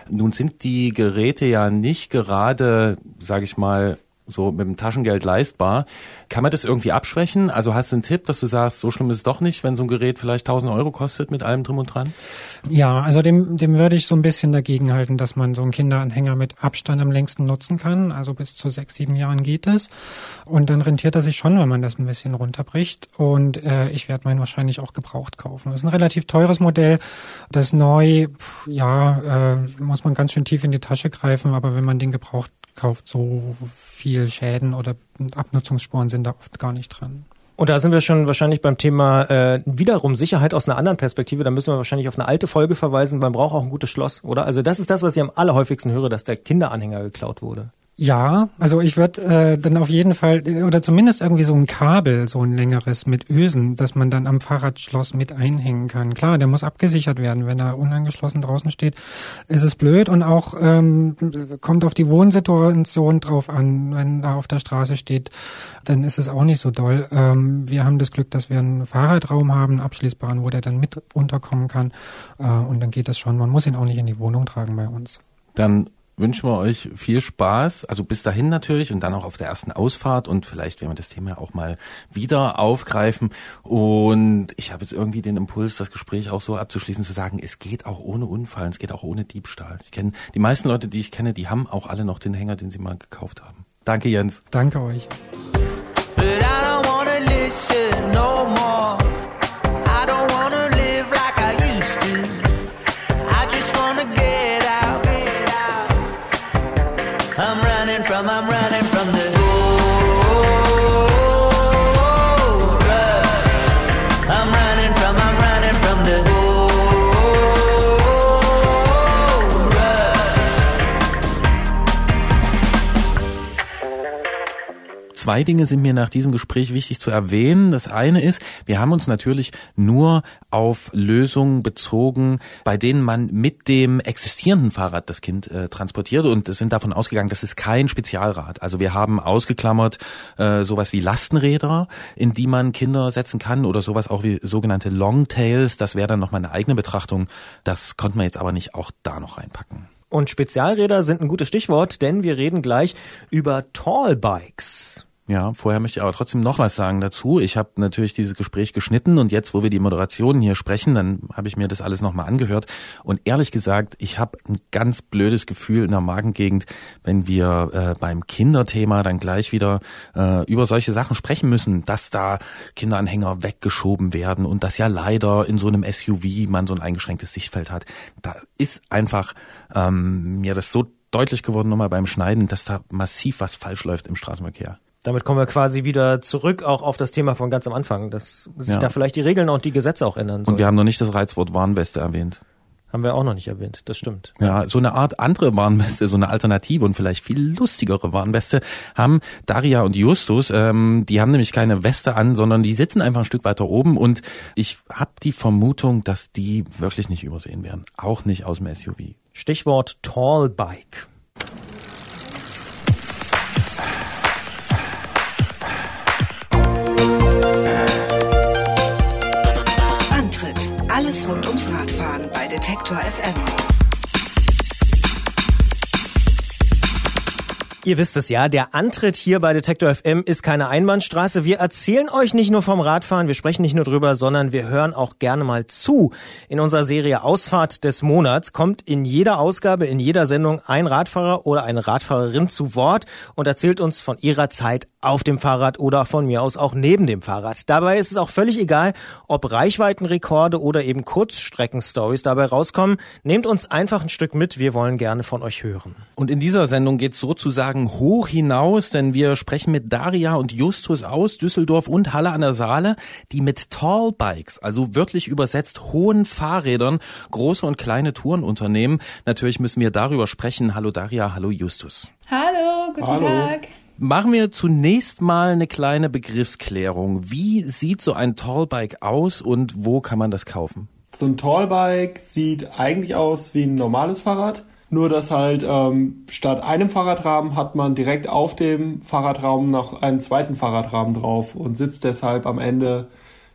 Nun sind die Geräte ja nicht gerade, sage ich mal, so mit dem Taschengeld leistbar. Kann man das irgendwie abschwächen? Also hast du einen Tipp, dass du sagst, so schlimm ist es doch nicht, wenn so ein Gerät vielleicht 1000 Euro kostet mit allem drum und dran? Ja, also dem, dem würde ich so ein bisschen dagegen halten, dass man so einen Kinderanhänger mit Abstand am längsten nutzen kann. Also bis zu sechs, sieben Jahren geht es. Und dann rentiert er sich schon, wenn man das ein bisschen runterbricht. Und äh, ich werde meinen wahrscheinlich auch gebraucht kaufen. Das ist ein relativ teures Modell. Das neu, pff, ja, äh, muss man ganz schön tief in die Tasche greifen. Aber wenn man den gebraucht kauft, so viel Schäden oder Abnutzungsspuren sind da oft gar nicht dran. Und da sind wir schon wahrscheinlich beim Thema äh, wiederum Sicherheit aus einer anderen Perspektive. Da müssen wir wahrscheinlich auf eine alte Folge verweisen. Man braucht auch ein gutes Schloss, oder? Also das ist das, was ich am allerhäufigsten höre, dass der Kinderanhänger geklaut wurde. Ja, also ich würde äh, dann auf jeden Fall oder zumindest irgendwie so ein Kabel, so ein längeres mit Ösen, dass man dann am Fahrradschloss mit einhängen kann. Klar, der muss abgesichert werden. Wenn er unangeschlossen draußen steht, ist es blöd und auch ähm, kommt auf die Wohnsituation drauf an. Wenn er auf der Straße steht, dann ist es auch nicht so doll. Ähm, wir haben das Glück, dass wir einen Fahrradraum haben, einen abschließbaren, wo der dann mit unterkommen kann äh, und dann geht das schon. Man muss ihn auch nicht in die Wohnung tragen bei uns. Dann wünschen wir euch viel Spaß, also bis dahin natürlich und dann auch auf der ersten Ausfahrt und vielleicht werden wir das Thema auch mal wieder aufgreifen. Und ich habe jetzt irgendwie den Impuls, das Gespräch auch so abzuschließen, zu sagen, es geht auch ohne Unfall, es geht auch ohne Diebstahl. Ich kenne die meisten Leute, die ich kenne, die haben auch alle noch den Hänger, den sie mal gekauft haben. Danke, Jens. Danke euch. Zwei Dinge sind mir nach diesem Gespräch wichtig zu erwähnen. Das eine ist, wir haben uns natürlich nur auf Lösungen bezogen, bei denen man mit dem existierenden Fahrrad das Kind äh, transportiert und sind davon ausgegangen, das ist kein Spezialrad. Also wir haben ausgeklammert äh, sowas wie Lastenräder, in die man Kinder setzen kann oder sowas auch wie sogenannte Longtails. Das wäre dann nochmal eine eigene Betrachtung. Das konnten wir jetzt aber nicht auch da noch reinpacken. Und Spezialräder sind ein gutes Stichwort, denn wir reden gleich über Tallbikes. Ja, vorher möchte ich aber trotzdem noch was sagen dazu. Ich habe natürlich dieses Gespräch geschnitten und jetzt, wo wir die Moderationen hier sprechen, dann habe ich mir das alles nochmal angehört. Und ehrlich gesagt, ich habe ein ganz blödes Gefühl in der Magengegend, wenn wir äh, beim Kinderthema dann gleich wieder äh, über solche Sachen sprechen müssen, dass da Kinderanhänger weggeschoben werden und dass ja leider in so einem SUV man so ein eingeschränktes Sichtfeld hat. Da ist einfach ähm, mir das so deutlich geworden nochmal beim Schneiden, dass da massiv was falsch läuft im Straßenverkehr. Damit kommen wir quasi wieder zurück auch auf das Thema von ganz am Anfang, dass sich Ja. da vielleicht die Regeln und die Gesetze auch ändern sollen. Und wir haben noch nicht das Reizwort Warnweste erwähnt. haben wir auch noch nicht erwähnt, das stimmt. Ja, so eine Art andere Warnweste, so eine Alternative und vielleicht viel lustigere Warnweste haben Daria und Justus. Ähm, die haben nämlich keine Weste an, sondern die sitzen einfach ein Stück weiter oben und ich habe die Vermutung, dass die wirklich nicht übersehen werden. Auch nicht aus dem SUV. Stichwort Tallbike. Rund ums Radfahren bei Detektor FM. Ihr wisst es ja, der Antritt hier bei Detektor FM ist keine Einbahnstraße. Wir erzählen euch nicht nur vom Radfahren, wir sprechen nicht nur drüber, sondern wir hören auch gerne mal zu. In unserer Serie Ausfahrt des Monats kommt in jeder Ausgabe, in jeder Sendung ein Radfahrer oder eine Radfahrerin zu Wort und erzählt uns von ihrer Zeit auf dem Fahrrad oder von mir aus auch neben dem Fahrrad. Dabei ist es auch völlig egal, ob Reichweitenrekorde oder eben Kurzstreckenstories dabei rauskommen. Nehmt uns einfach ein Stück mit, wir wollen gerne von euch hören. Und in dieser Sendung geht es sozusagen hoch hinaus, denn wir sprechen mit Daria und Justus aus Düsseldorf und Halle an der Saale, die mit Tallbikes, also wörtlich übersetzt hohen Fahrrädern, große und kleine Touren unternehmen. Natürlich müssen wir darüber sprechen. Hallo Daria, hallo Justus. Hallo, guten Hallo. Tag. Machen wir zunächst mal eine kleine Begriffsklärung. Wie sieht so ein Tallbike aus und wo kann man das kaufen? So ein Tallbike sieht eigentlich aus wie ein normales Fahrrad, nur dass halt ähm, statt einem Fahrradrahmen hat man direkt auf dem Fahrradrahmen noch einen zweiten Fahrradrahmen drauf und sitzt deshalb am Ende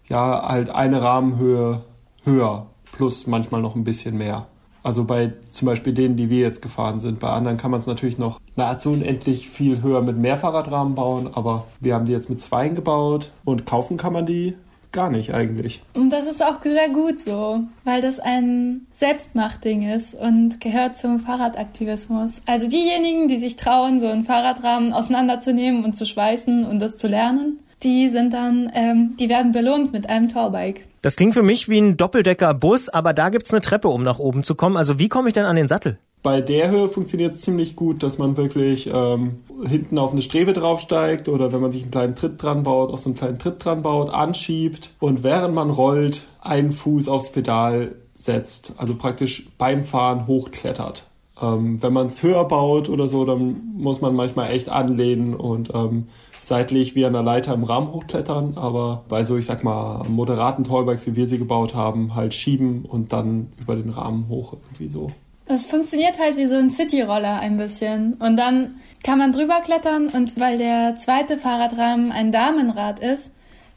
ja halt eine Rahmenhöhe höher, plus manchmal noch ein bisschen mehr. Also bei zum Beispiel denen, die wir jetzt gefahren sind. Bei anderen kann man es natürlich noch nahezu unendlich viel höher mit mehr Fahrradrahmen bauen, aber wir haben die jetzt mit zweien gebaut und kaufen kann man die gar nicht eigentlich. Und das ist auch sehr gut so, weil das ein Selbstmachtding ist und gehört zum Fahrradaktivismus. Also diejenigen, die sich trauen, so einen Fahrradrahmen auseinanderzunehmen und zu schweißen und das zu lernen, die sind dann, ähm, die werden belohnt mit einem Tallbike. Das klingt für mich wie ein Doppeldecker-Bus, aber da gibt's eine Treppe, um nach oben zu kommen. Also wie komme ich denn an den Sattel? bei der Höhe funktioniert es ziemlich gut, dass man wirklich ähm, hinten auf eine Strebe draufsteigt oder wenn man sich einen kleinen Tritt dran baut, auf so einen kleinen Tritt dran baut, anschiebt und während man rollt, einen Fuß aufs Pedal setzt. Also praktisch beim Fahren hochklettert. Ähm, wenn man es höher baut oder so, dann muss man manchmal echt anlehnen und ähm, seitlich wie an der Leiter im Rahmen hochklettern, aber bei so, ich sag mal, moderaten Tallbikes, wie wir sie gebaut haben, halt schieben und dann über den Rahmen hoch irgendwie so. Das funktioniert halt wie so ein City-Roller ein bisschen. Und dann kann man drüber klettern und weil der zweite Fahrradrahmen ein Damenrad ist,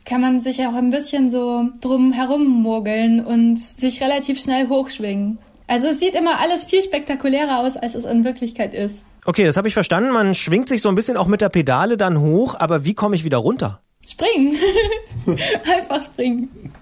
kann man sich auch ein bisschen so drum herum mogeln und sich relativ schnell hochschwingen. Also es sieht immer alles viel spektakulärer aus, als es in Wirklichkeit ist. Okay, das habe ich verstanden. Man schwingt sich so ein bisschen auch mit der Pedale dann hoch, aber wie komme ich wieder runter? Springen. Einfach springen.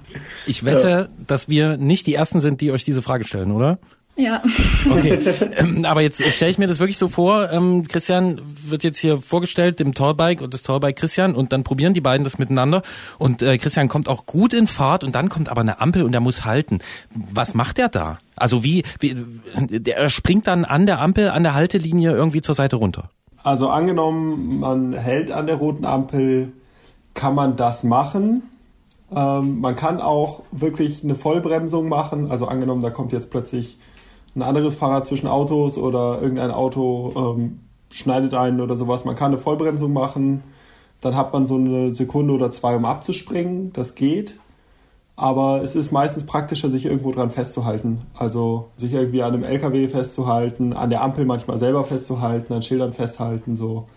Ich wette, dass wir nicht die Ersten sind, die euch diese Frage stellen, oder? Ja. Okay, ähm, aber jetzt stelle ich mir das wirklich so vor, ähm, Christian wird jetzt hier vorgestellt, dem Tallbike und das Tallbike Christian und dann probieren die beiden das miteinander und äh, Christian kommt auch gut in Fahrt und dann kommt aber eine Ampel und er muss halten. Was macht er da? Also wie, wie der springt dann an der Ampel, an der Haltelinie irgendwie zur Seite runter? Also angenommen, man hält an der roten Ampel, kann man das machen. Ähm, man kann auch wirklich eine Vollbremsung machen. Also angenommen, da kommt jetzt plötzlich ein anderes Fahrrad zwischen Autos oder irgendein Auto ähm, schneidet einen oder sowas. Man kann eine Vollbremsung machen. Dann hat man so eine Sekunde oder zwei, um abzuspringen. Das geht. Aber es ist meistens praktischer, sich irgendwo dran festzuhalten. Also sich irgendwie an einem LKW festzuhalten, an der Ampel manchmal selber festzuhalten, an Schildern festhalten, so.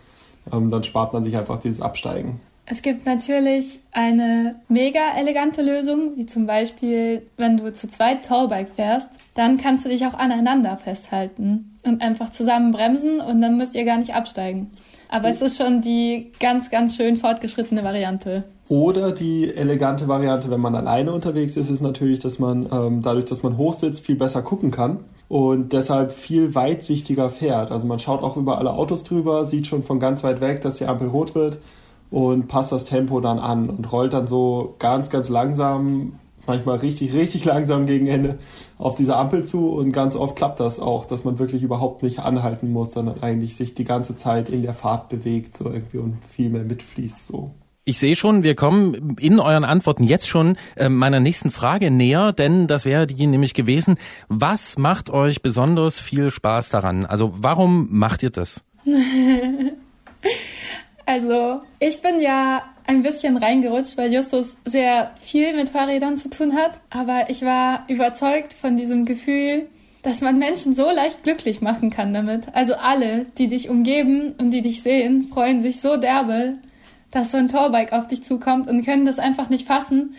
Ähm, dann spart man sich einfach dieses Absteigen. Es gibt natürlich eine mega elegante Lösung, wie zum Beispiel, wenn du zu zweit Tallbike fährst, dann kannst du dich auch aneinander festhalten und einfach zusammen bremsen und dann müsst ihr gar nicht absteigen. Aber es ist schon die ganz, ganz schön fortgeschrittene Variante. Oder die elegante Variante, wenn man alleine unterwegs ist, ist natürlich, dass man ähm, dadurch, dass man hochsitzt, viel besser gucken kann und deshalb viel weitsichtiger fährt. Also man schaut auch über alle Autos drüber, sieht schon von ganz weit weg, dass die Ampel rot wird und passt das Tempo dann an und rollt dann so ganz, ganz langsam, manchmal richtig, richtig langsam gegen Ende auf diese Ampel zu und ganz oft klappt das auch, dass man wirklich überhaupt nicht anhalten muss, sondern eigentlich sich die ganze Zeit in der Fahrt bewegt so irgendwie und viel mehr mitfließt so. Ich sehe schon, wir kommen in euren Antworten jetzt schon äh, meiner nächsten Frage näher, denn das wäre die nämlich gewesen, was macht euch besonders viel Spaß daran? Also warum macht ihr das? Also, ich bin ja ein bisschen reingerutscht, weil Justus sehr viel mit Fahrrädern zu tun hat. Aber ich war überzeugt von diesem Gefühl, dass man Menschen so leicht glücklich machen kann damit. Also alle, die dich umgeben und die dich sehen, freuen sich so derbe, dass so ein Torbike auf dich zukommt und können das einfach nicht fassen.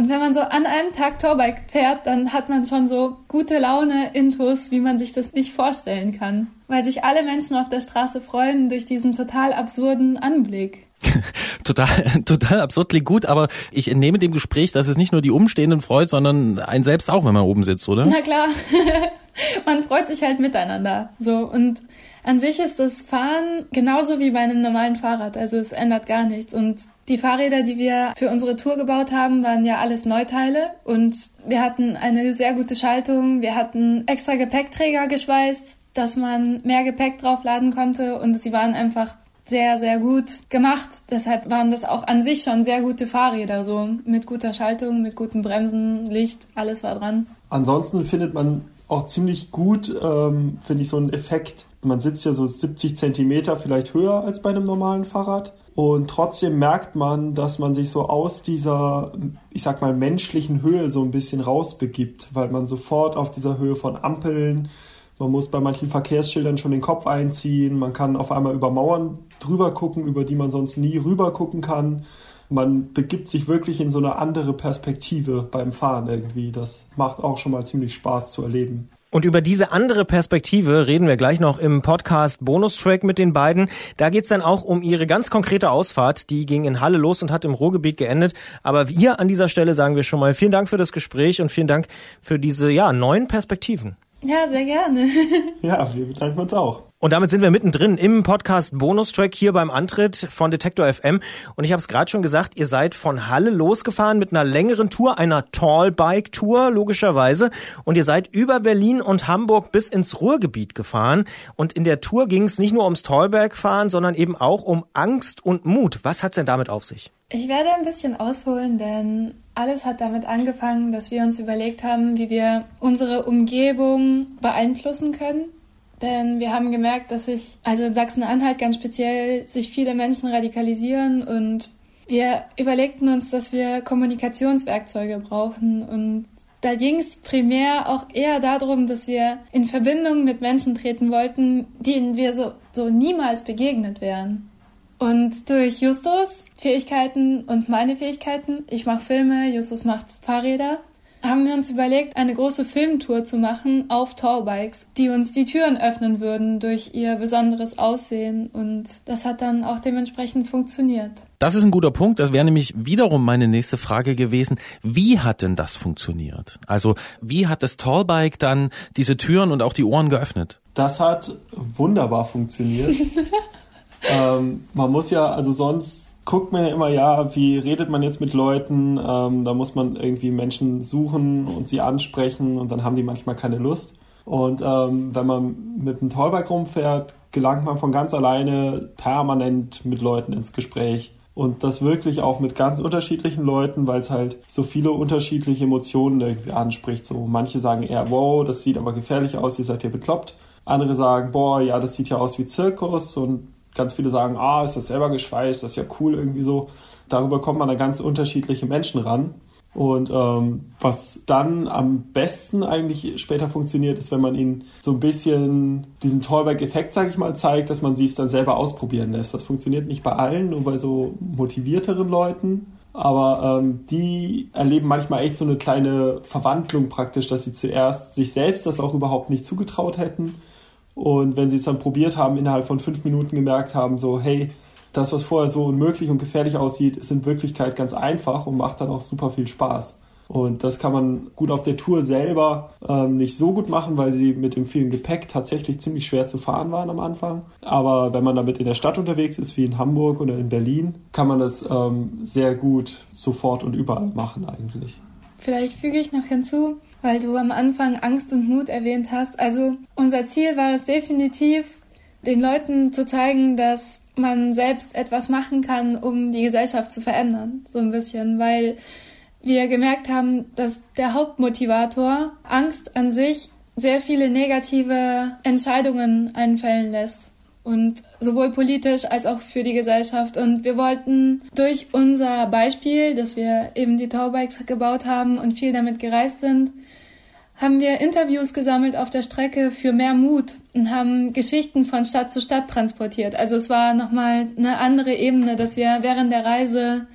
Und wenn man so an einem Tag Torbike fährt, dann hat man schon so gute Laune, Intus, wie man sich das nicht vorstellen kann. Weil sich alle Menschen auf der Straße freuen durch diesen total absurden Anblick. total, total absurd klingt gut, aber ich entnehme dem Gespräch, dass es nicht nur die Umstehenden freut, sondern ein selbst auch, wenn man oben sitzt, oder? Na klar. man freut sich halt miteinander. So. Und an sich ist das Fahren genauso wie bei einem normalen Fahrrad. Also es ändert gar nichts. Und die Fahrräder, die wir für unsere Tour gebaut haben, waren ja alles Neuteile. Und wir hatten eine sehr gute Schaltung. Wir hatten extra Gepäckträger geschweißt, dass man mehr Gepäck draufladen konnte. Und sie waren einfach sehr, sehr gut gemacht. Deshalb waren das auch an sich schon sehr gute Fahrräder, so mit guter Schaltung, mit guten Bremsen, Licht, alles war dran. Ansonsten findet man auch ziemlich gut, ähm, finde ich, so einen Effekt. Man sitzt ja so 70 Zentimeter vielleicht höher als bei einem normalen Fahrrad. Und trotzdem merkt man, dass man sich so aus dieser, ich sag mal, menschlichen Höhe so ein bisschen rausbegibt, weil man sofort auf dieser Höhe von Ampeln, man muss bei manchen Verkehrsschildern schon den Kopf einziehen, man kann auf einmal über Mauern drüber gucken, über die man sonst nie rüber gucken kann. Man begibt sich wirklich in so eine andere Perspektive beim Fahren irgendwie. Das macht auch schon mal ziemlich Spaß zu erleben. Und über diese andere Perspektive reden wir gleich noch im Podcast Bonustrack mit den beiden. Da geht's dann auch um ihre ganz konkrete Ausfahrt. Die ging in Halle los und hat im Ruhrgebiet geendet. Aber hier an dieser Stelle sagen wir schon mal vielen Dank für das Gespräch und vielen Dank für diese ja, neuen Perspektiven. Ja, sehr gerne. Ja, wir bedanken uns auch. Und damit sind wir mittendrin im Podcast Bonustrack hier beim Antritt von Detektor FM. Und ich habe es gerade schon gesagt, ihr seid von Halle losgefahren mit einer längeren Tour, einer Tallbike-Tour logischerweise. Und ihr seid über Berlin und Hamburg bis ins Ruhrgebiet gefahren. Und in der Tour ging es nicht nur ums Tallbergfahren, sondern eben auch um Angst und Mut. Was hat's denn damit auf sich? Ich werde ein bisschen ausholen, denn alles hat damit angefangen, dass wir uns überlegt haben, wie wir unsere Umgebung beeinflussen können. Denn wir haben gemerkt, dass sich, also in Sachsen-Anhalt ganz speziell, sich viele Menschen radikalisieren und wir überlegten uns, dass wir Kommunikationswerkzeuge brauchen und da ging es primär auch eher darum, dass wir in Verbindung mit Menschen treten wollten, denen wir so, so niemals begegnet wären. Und durch Justus Fähigkeiten und meine Fähigkeiten, ich mache Filme, Justus macht Fahrräder, haben wir uns überlegt, eine große Filmtour zu machen auf Tallbikes, die uns die Türen öffnen würden durch ihr besonderes Aussehen. Und das hat dann auch dementsprechend funktioniert. Das ist ein guter Punkt. Das wäre nämlich wiederum meine nächste Frage gewesen. Wie hat denn das funktioniert? Also wie hat das Tallbike dann diese Türen und auch die Ohren geöffnet? Das hat wunderbar funktioniert. ähm, man muss ja, also sonst guckt man ja immer, ja, wie redet man jetzt mit Leuten? Ähm, da muss man irgendwie Menschen suchen und sie ansprechen und dann haben die manchmal keine Lust. Und ähm, wenn man mit einem Tollbike rumfährt, gelangt man von ganz alleine permanent mit Leuten ins Gespräch. Und das wirklich auch mit ganz unterschiedlichen Leuten, weil es halt so viele unterschiedliche Emotionen irgendwie anspricht. So manche sagen eher, wow, das sieht aber gefährlich aus, ihr seid ja bekloppt. Andere sagen, boah, ja, das sieht ja aus wie Zirkus. Und ganz viele sagen, ah, ist das selber geschweißt, das ist ja cool irgendwie so. Darüber kommt man an ganz unterschiedliche Menschen ran. Und ähm, was dann am besten eigentlich später funktioniert, ist, wenn man ihnen so ein bisschen diesen Tollback-Effekt, sage ich mal, zeigt, dass man sie es dann selber ausprobieren lässt. Das funktioniert nicht bei allen, nur bei so motivierteren Leuten. Aber ähm, die erleben manchmal echt so eine kleine Verwandlung praktisch, dass sie zuerst sich selbst das auch überhaupt nicht zugetraut hätten. Und wenn sie es dann probiert haben, innerhalb von fünf Minuten gemerkt haben, so, hey, das, was vorher so unmöglich und gefährlich aussieht, ist in Wirklichkeit ganz einfach und macht dann auch super viel Spaß. Und das kann man gut auf der Tour selber ähm, nicht so gut machen, weil sie mit dem vielen Gepäck tatsächlich ziemlich schwer zu fahren waren am Anfang. Aber wenn man damit in der Stadt unterwegs ist, wie in Hamburg oder in Berlin, kann man das ähm, sehr gut sofort und überall machen eigentlich. Vielleicht füge ich noch hinzu, weil du am Anfang Angst und Mut erwähnt hast. Also unser Ziel war es definitiv, den Leuten zu zeigen, dass man selbst etwas machen kann, um die Gesellschaft zu verändern, so ein bisschen, weil wir gemerkt haben, dass der Hauptmotivator Angst an sich sehr viele negative Entscheidungen einfällen lässt. Und sowohl politisch als auch für die Gesellschaft. Und wir wollten durch unser Beispiel, dass wir eben die Taubikes gebaut haben und viel damit gereist sind, haben wir Interviews gesammelt auf der Strecke für mehr Mut und haben Geschichten von Stadt zu Stadt transportiert. Also es war nochmal eine andere Ebene, dass wir während der Reise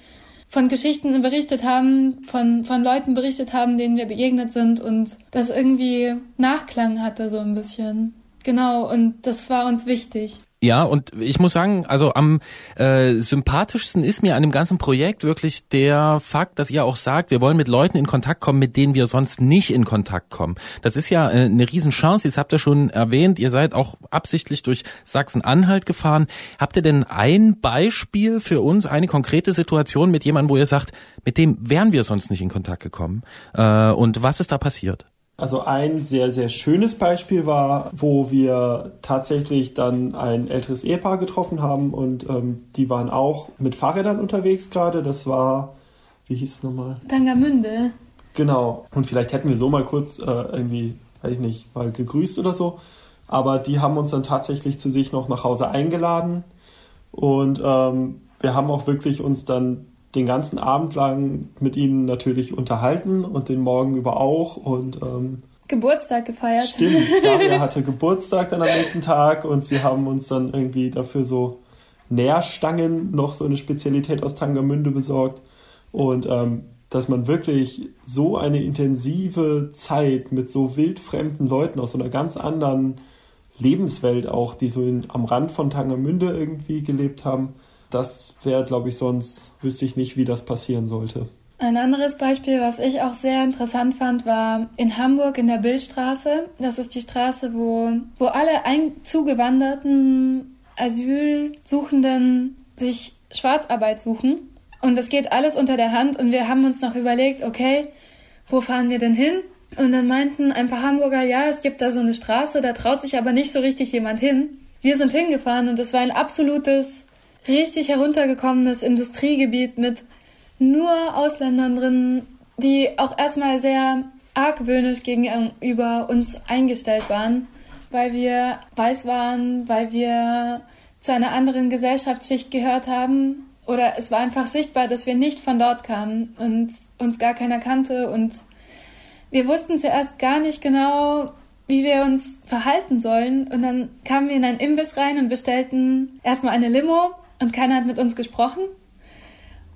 von Geschichten berichtet haben, von, von Leuten berichtet haben, denen wir begegnet sind und das irgendwie Nachklang hatte so ein bisschen. Genau, und das war uns wichtig. Ja, und ich muss sagen, also am äh, sympathischsten ist mir an dem ganzen Projekt wirklich der Fakt, dass ihr auch sagt, wir wollen mit Leuten in Kontakt kommen, mit denen wir sonst nicht in Kontakt kommen. Das ist ja äh, eine Riesenchance. Jetzt habt ihr schon erwähnt, ihr seid auch absichtlich durch Sachsen-Anhalt gefahren. Habt ihr denn ein Beispiel für uns, eine konkrete Situation mit jemandem, wo ihr sagt, mit dem wären wir sonst nicht in Kontakt gekommen? Äh, und was ist da passiert? Also ein sehr, sehr schönes Beispiel war, wo wir tatsächlich dann ein älteres Ehepaar getroffen haben und ähm, die waren auch mit Fahrrädern unterwegs gerade. Das war, wie hieß es nochmal? Tangermünde. Genau. Und vielleicht hätten wir so mal kurz äh, irgendwie, weiß ich nicht, mal gegrüßt oder so. Aber die haben uns dann tatsächlich zu sich noch nach Hause eingeladen und ähm, wir haben auch wirklich uns dann den ganzen Abend lang mit ihnen natürlich unterhalten und den Morgen über auch und ähm, Geburtstag gefeiert. Stimmt, Daria hatte Geburtstag dann am nächsten Tag und sie haben uns dann irgendwie dafür so Nährstangen, noch so eine Spezialität aus Tangermünde besorgt und ähm, dass man wirklich so eine intensive Zeit mit so wildfremden Leuten aus so einer ganz anderen Lebenswelt auch, die so in, am Rand von Tangermünde irgendwie gelebt haben, das wäre, glaube ich, sonst wüsste ich nicht, wie das passieren sollte. Ein anderes Beispiel, was ich auch sehr interessant fand, war in Hamburg in der Billstraße. Das ist die Straße, wo, wo alle ein zugewanderten Asylsuchenden sich Schwarzarbeit suchen. Und das geht alles unter der Hand. Und wir haben uns noch überlegt, okay, wo fahren wir denn hin? Und dann meinten ein paar Hamburger, ja, es gibt da so eine Straße, da traut sich aber nicht so richtig jemand hin. Wir sind hingefahren und es war ein absolutes, richtig heruntergekommenes Industriegebiet mit nur Ausländern drin, die auch erstmal sehr argwöhnisch gegenüber uns eingestellt waren, weil wir weiß waren, weil wir zu einer anderen Gesellschaftsschicht gehört haben. Oder es war einfach sichtbar, dass wir nicht von dort kamen und uns gar keiner kannte. Und wir wussten zuerst gar nicht genau, wie wir uns verhalten sollen. Und dann kamen wir in einen Imbiss rein und bestellten erstmal eine Limo und keiner hat mit uns gesprochen.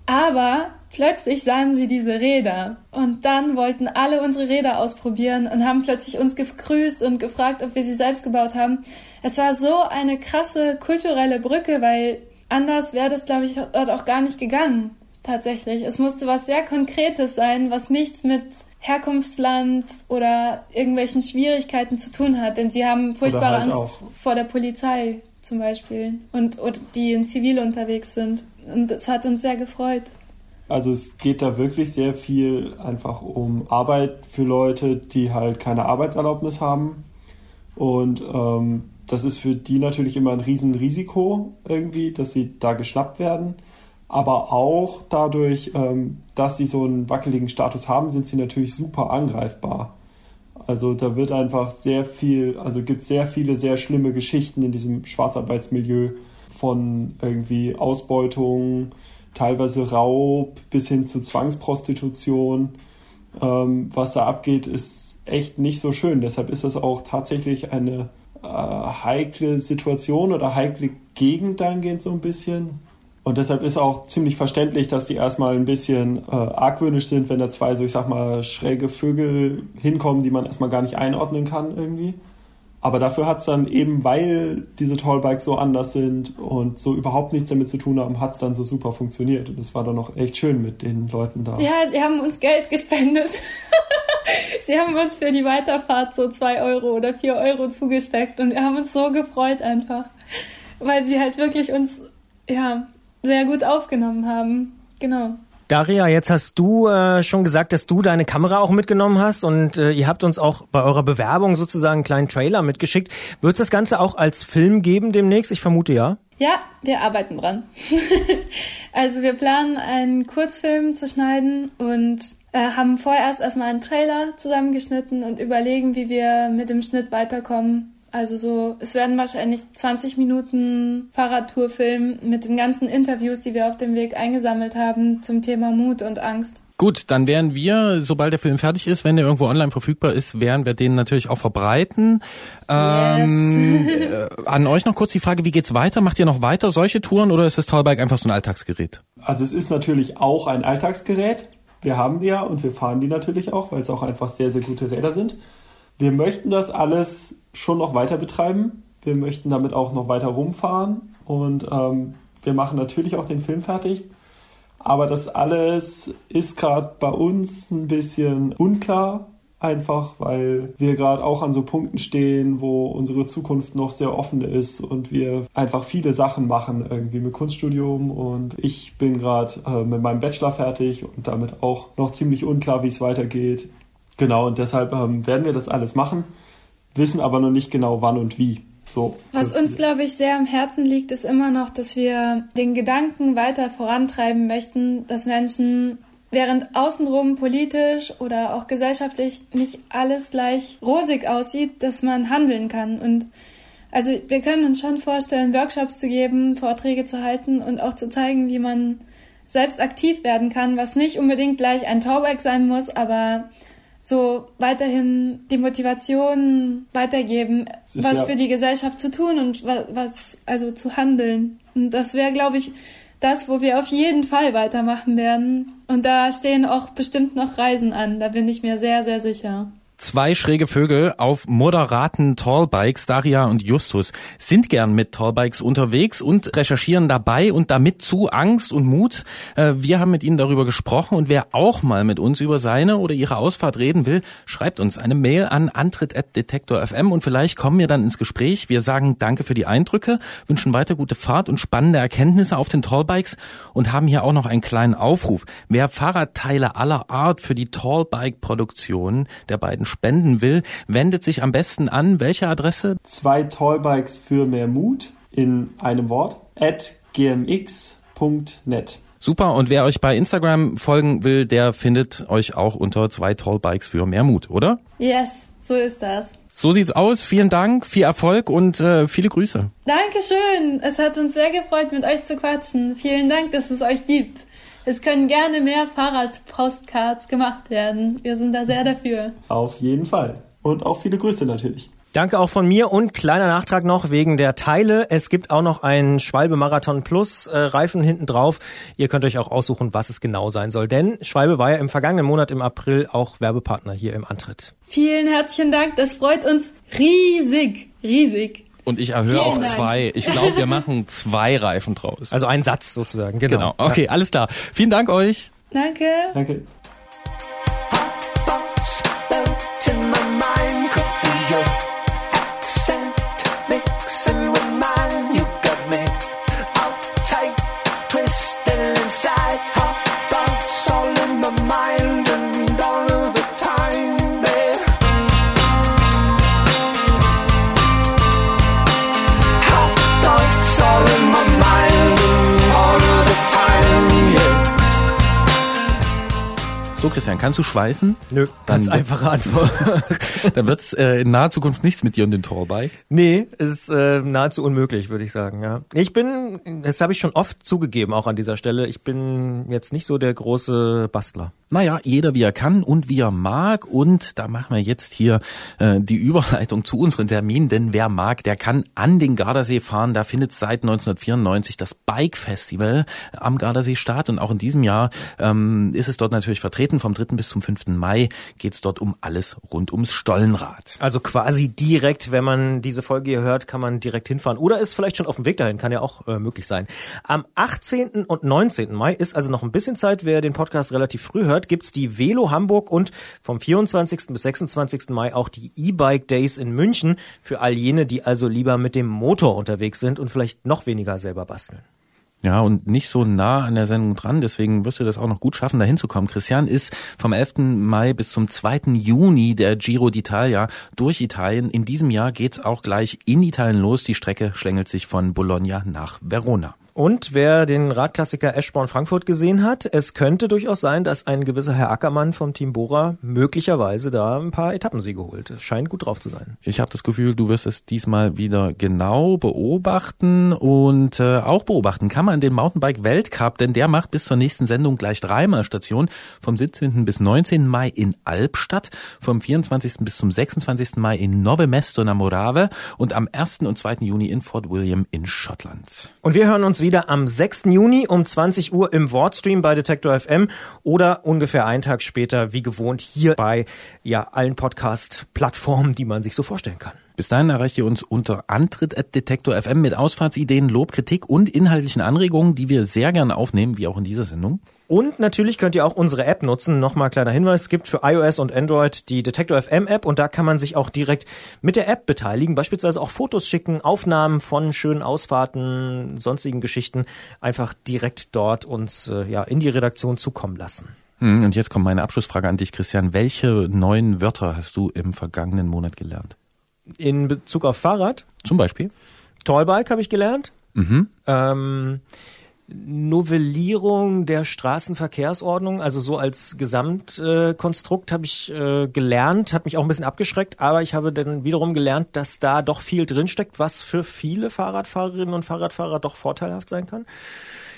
Aber plötzlich sahen sie diese Räder und dann wollten alle unsere Räder ausprobieren und haben plötzlich uns gegrüßt und gefragt, ob wir sie selbst gebaut haben. Es war so eine krasse kulturelle Brücke, weil anders wäre das, glaube ich, dort auch gar nicht gegangen. Tatsächlich. Es musste was sehr Konkretes sein, was nichts mit Herkunftsland oder irgendwelchen Schwierigkeiten zu tun hat, denn sie haben furchtbare halt Angst auch. vor der Polizei zum Beispiel und oder die in Zivil unterwegs sind. Und es hat uns sehr gefreut. Also es geht da wirklich sehr viel einfach um Arbeit für Leute, die halt keine Arbeitserlaubnis haben. Und ähm, das ist für die natürlich immer ein Riesenrisiko irgendwie, dass sie da geschnappt werden. Aber auch dadurch, ähm, dass sie so einen wackeligen Status haben, sind sie natürlich super angreifbar. Also da wird einfach sehr viel, also gibt sehr viele sehr schlimme Geschichten in diesem Schwarzarbeitsmilieu von irgendwie Ausbeutung, teilweise Raub bis hin zu Zwangsprostitution. Ähm, was da abgeht, ist echt nicht so schön. Deshalb ist das auch tatsächlich eine äh, heikle Situation oder heikle Gegend dahingehend so ein bisschen. Und deshalb ist auch ziemlich verständlich, dass die erstmal ein bisschen äh, argwöhnisch sind, wenn da zwei so, ich sag mal, schräge Vögel hinkommen, die man erstmal gar nicht einordnen kann irgendwie. Aber dafür hat es dann eben, weil diese Tallbikes so anders sind und so überhaupt nichts damit zu tun haben, hat es dann so super funktioniert. Und es war dann auch echt schön mit den Leuten da. Ja, sie haben uns Geld gespendet. sie haben uns für die Weiterfahrt so zwei Euro oder vier Euro zugesteckt und wir haben uns so gefreut einfach, weil sie halt wirklich uns ja sehr gut aufgenommen haben. Genau. Daria, jetzt hast du äh, schon gesagt, dass du deine Kamera auch mitgenommen hast und äh, ihr habt uns auch bei eurer Bewerbung sozusagen einen kleinen Trailer mitgeschickt. Wird es das Ganze auch als Film geben demnächst? Ich vermute ja. Ja, wir arbeiten dran. also wir planen einen Kurzfilm zu schneiden und äh, haben vorerst erstmal einen Trailer zusammengeschnitten und überlegen, wie wir mit dem Schnitt weiterkommen. Also so, es werden wahrscheinlich 20 Minuten Fahrradtourfilm mit den ganzen Interviews, die wir auf dem Weg eingesammelt haben zum Thema Mut und Angst. Gut, dann werden wir, sobald der Film fertig ist, wenn der irgendwo online verfügbar ist, werden wir den natürlich auch verbreiten. Ähm, äh, an euch noch kurz die Frage, wie geht's weiter? Macht ihr noch weiter solche Touren oder ist das Tallbike einfach so ein Alltagsgerät? Also es ist natürlich auch ein Alltagsgerät. Wir haben die ja und wir fahren die natürlich auch, weil es auch einfach sehr, sehr gute Räder sind. Wir möchten das alles schon noch weiter betreiben. Wir möchten damit auch noch weiter rumfahren und ähm, wir machen natürlich auch den Film fertig. Aber das alles ist gerade bei uns ein bisschen unklar, einfach weil wir gerade auch an so Punkten stehen, wo unsere Zukunft noch sehr offen ist und wir einfach viele Sachen machen, irgendwie mit Kunststudium und ich bin gerade äh, mit meinem Bachelor fertig und damit auch noch ziemlich unklar, wie es weitergeht. Genau, und deshalb ähm, werden wir das alles machen, wissen aber noch nicht genau wann und wie. So. Was uns, glaube ich, sehr am Herzen liegt, ist immer noch, dass wir den Gedanken weiter vorantreiben möchten, dass Menschen, während außenrum politisch oder auch gesellschaftlich nicht alles gleich rosig aussieht, dass man handeln kann. Und also wir können uns schon vorstellen, Workshops zu geben, Vorträge zu halten und auch zu zeigen, wie man selbst aktiv werden kann, was nicht unbedingt gleich ein Tauberg sein muss, aber so weiterhin die Motivation weitergeben, was ja- für die Gesellschaft zu tun und was, was also zu handeln. Und das wäre, glaube ich, das, wo wir auf jeden Fall weitermachen werden. Und da stehen auch bestimmt noch Reisen an, da bin ich mir sehr, sehr sicher. Zwei schräge Vögel auf moderaten Tallbikes, Daria und Justus, sind gern mit Tallbikes unterwegs und recherchieren dabei und damit zu Angst und Mut. Äh, Wir haben mit ihnen darüber gesprochen und wer auch mal mit uns über seine oder ihre Ausfahrt reden will, schreibt uns eine Mail an antritt.detektor.fm und vielleicht kommen wir dann ins Gespräch. Wir sagen Danke für die Eindrücke, wünschen weiter gute Fahrt und spannende Erkenntnisse auf den Tallbikes und haben hier auch noch einen kleinen Aufruf. Wer Fahrradteile aller Art für die Tallbike-Produktion der beiden spenden will, wendet sich am besten an welche Adresse? Zwei Tallbikes für mehr Mut in einem Wort at gmx.net. Super, und wer euch bei Instagram folgen will, der findet euch auch unter zwei Tallbikes für mehr Mut, oder? Yes, so ist das. So sieht's aus. Vielen Dank, viel Erfolg und äh, viele Grüße. Dankeschön. Es hat uns sehr gefreut, mit euch zu quatschen. Vielen Dank, dass es euch gibt. Es können gerne mehr Fahrradpostcards gemacht werden. Wir sind da sehr dafür. Auf jeden Fall. Und auch viele Grüße natürlich. Danke auch von mir und kleiner Nachtrag noch wegen der Teile. Es gibt auch noch einen Schwalbe Marathon Plus äh, Reifen hinten drauf. Ihr könnt euch auch aussuchen, was es genau sein soll. Denn Schwalbe war ja im vergangenen Monat im April auch Werbepartner hier im Antritt. Vielen herzlichen Dank. Das freut uns riesig, riesig. Und ich erhöhe Vielen auf Dank. zwei. Ich glaube, wir machen zwei Reifen draus. Also ein Satz sozusagen, genau. Genau. Okay, alles klar. Vielen Dank euch. Danke. Danke. Christian, kannst du schweißen? Nö, Dann ganz einfache Antwort. Dann wird's äh, in naher Zukunft nichts mit dir und dem Tallbike. Nee, ist äh, nahezu unmöglich, würde ich sagen, ja. Ich bin, das habe ich schon oft zugegeben, auch an dieser Stelle, ich bin jetzt nicht so der große Bastler. Naja, jeder wie er kann und wie er mag. Und da machen wir jetzt hier äh, die Überleitung zu unseren Terminen. Denn wer mag, der kann an den Gardasee fahren. Da findet seit 1994 das Bike Festival am Gardasee statt. Und auch in diesem Jahr ähm, ist es dort natürlich vertreten. Vom 3. bis zum 5. Mai geht's dort um alles rund ums Stollenrad. Also quasi direkt, wenn man diese Folge hier hört, kann man direkt hinfahren. Oder ist vielleicht schon auf dem Weg dahin, kann ja auch äh, möglich sein. Am 18. und 19. Mai ist also noch ein bisschen Zeit, wer den Podcast relativ früh hört, gibt's die Velo Hamburg und vom 24. bis 26. Mai auch die E-Bike Days in München für all jene, die also lieber mit dem Motor unterwegs sind und vielleicht noch weniger selber basteln. Ja, und nicht so nah an der Sendung dran, deswegen wirst du das auch noch gut schaffen, da hinzukommen. Christian ist vom 11. Mai bis zum 2. Juni der Giro d'Italia durch Italien. In diesem Jahr geht's auch gleich in Italien los. Die Strecke schlängelt sich von Bologna nach Verona. Und wer den Radklassiker Eschborn Frankfurt gesehen hat, es könnte durchaus sein, dass ein gewisser Herr Ackermann vom Team Bora möglicherweise da ein paar Etappensiege holt. Es scheint gut drauf zu sein. Ich habe das Gefühl, du wirst es diesmal wieder genau beobachten und äh, auch beobachten kann man den Mountainbike Weltcup, denn der macht bis zur nächsten Sendung gleich dreimal Station vom 17. bis 19. Mai in Albstadt, vom 24. bis zum 26. Mai in Nove Mesto na Morave und am 1. und 2. Juni in Fort William in Schottland. Und wir hören uns wieder am 6. Juni um 20 Uhr im Wordstream bei Detektor FM oder ungefähr einen Tag später, wie gewohnt, hier bei ja, allen Podcast-Plattformen, die man sich so vorstellen kann. Bis dahin erreicht ihr uns unter Antritt@detektor FM mit Ausfahrtsideen, Lob, und inhaltlichen Anregungen, die wir sehr gerne aufnehmen, wie auch in dieser Sendung. Und natürlich könnt ihr auch unsere App nutzen. Nochmal kleiner Hinweis, es gibt für iOS und Android die Detektor FM App und da kann man sich auch direkt mit der App beteiligen, beispielsweise auch Fotos schicken, Aufnahmen von schönen Ausfahrten, sonstigen Geschichten, einfach direkt dort uns äh, ja in die Redaktion zukommen lassen. Hm, Und jetzt kommt meine Abschlussfrage an dich, Christian. Welche neuen Wörter hast du im vergangenen Monat gelernt? In Bezug auf Fahrrad, Zum Beispiel? Tallbike habe ich gelernt. Mhm. Ähm, Novellierung der Straßenverkehrsordnung, also so als Gesamtkonstrukt äh, habe ich äh, gelernt, hat mich auch ein bisschen abgeschreckt, aber ich habe dann wiederum gelernt, dass da doch viel drinsteckt, was für viele Fahrradfahrerinnen und Fahrradfahrer doch vorteilhaft sein kann.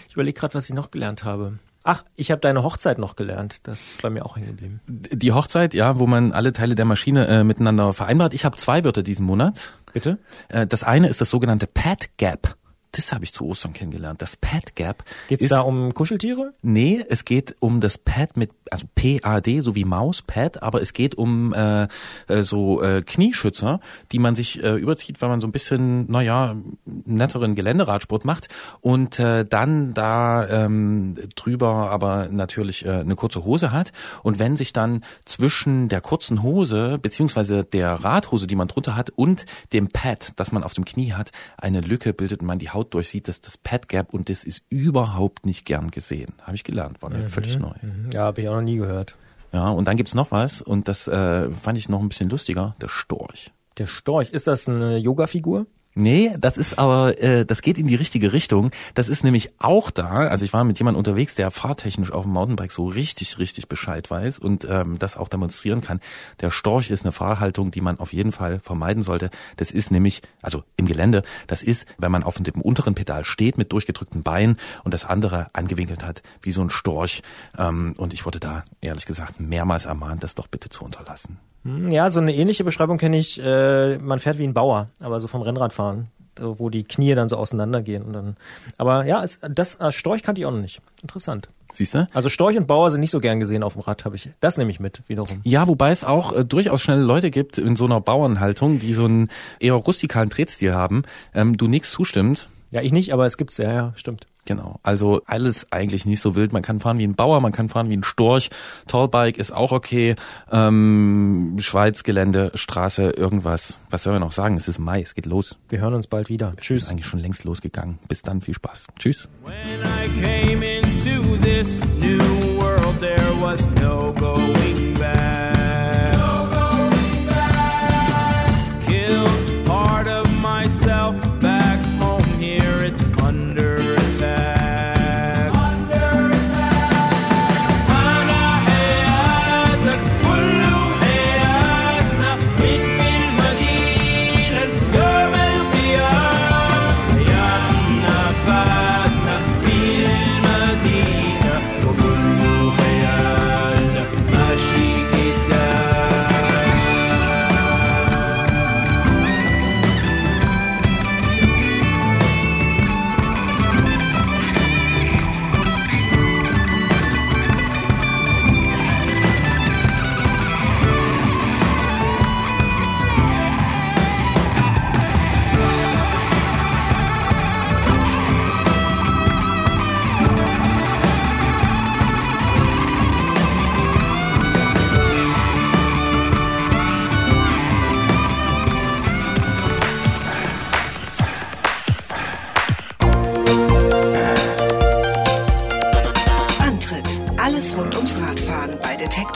Ich überlege gerade, was ich noch gelernt habe. Ach, ich habe deine Hochzeit noch gelernt. Das ist bei mir auch hängen geblieben. Die Hochzeit, ja, wo man alle Teile der Maschine äh, miteinander vereinbart. Ich habe zwei Wörter diesen Monat. Bitte? Äh, das eine ist das sogenannte Pad Gap. Das habe ich zu Ostern kennengelernt. Das Pad Gap. Geht's ist- da um Kuscheltiere? Nee, es geht um das Pad mit, also P-A-D, so wie Maus, Pad, aber es geht um äh, äh, so äh, Knieschützer, die man sich äh, überzieht, weil man so ein bisschen, naja, netteren Geländeradsport macht und äh, dann da ähm, drüber aber natürlich äh, eine kurze Hose hat und wenn sich dann zwischen der kurzen Hose beziehungsweise der Radhose, die man drunter hat und dem Pad, das man auf dem Knie hat, eine Lücke bildet und man die Haut durchsieht, das ist das Pad Gap und das ist überhaupt nicht gern gesehen. Habe ich gelernt, war mir völlig neu. Ja, habe ich auch noch nie gehört. Ja, und dann gibt's noch was und das äh, fand ich noch ein bisschen lustiger, der Storch. Der Storch, ist das eine Yoga-Figur? Nee, das ist aber, äh, das geht in die richtige Richtung. Das ist nämlich auch da. Also ich war mit jemandem unterwegs, der fahrtechnisch auf dem Mountainbike so richtig, richtig Bescheid weiß und ähm, das auch demonstrieren kann. Der Storch ist eine Fahrhaltung, die man auf jeden Fall vermeiden sollte. Das ist nämlich, also im Gelände, das ist, wenn man auf dem unteren Pedal steht mit durchgedrückten Beinen und das andere angewinkelt hat, wie so ein Storch. Ähm, und ich wurde da, ehrlich gesagt, mehrmals ermahnt, das doch bitte zu unterlassen. Hm, Ja, so eine ähnliche Beschreibung kenne ich. Äh, man fährt wie ein Bauer, aber so vom Rennradfahren, wo die Knie dann so auseinandergehen. Und dann, aber ja, es, das äh, Storch kannte ich auch noch nicht. Interessant. Siehst du? Also Storch und Bauer sind nicht so gern gesehen auf dem Rad, habe ich. Das nehme ich mit wiederum. Ja, wobei es auch äh, durchaus schnelle Leute gibt in so einer Bauernhaltung, die so einen eher rustikalen Tretstil haben. Ähm, du nix zustimmt. Ja, ich nicht, aber es gibt's ja, ja, stimmt. Genau. Also alles eigentlich nicht so wild. Man kann fahren wie ein Bauer, man kann fahren wie ein Storch. Tallbike ist auch okay. Ähm, Schweiz, Gelände, Straße, irgendwas. Was soll man noch sagen? Es ist Mai, es geht los. Wir hören uns bald wieder. Es ist eigentlich schon längst losgegangen. Bis dann, viel Spaß. Tschüss. I came into this new world, there was no going back.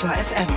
Detektor FM.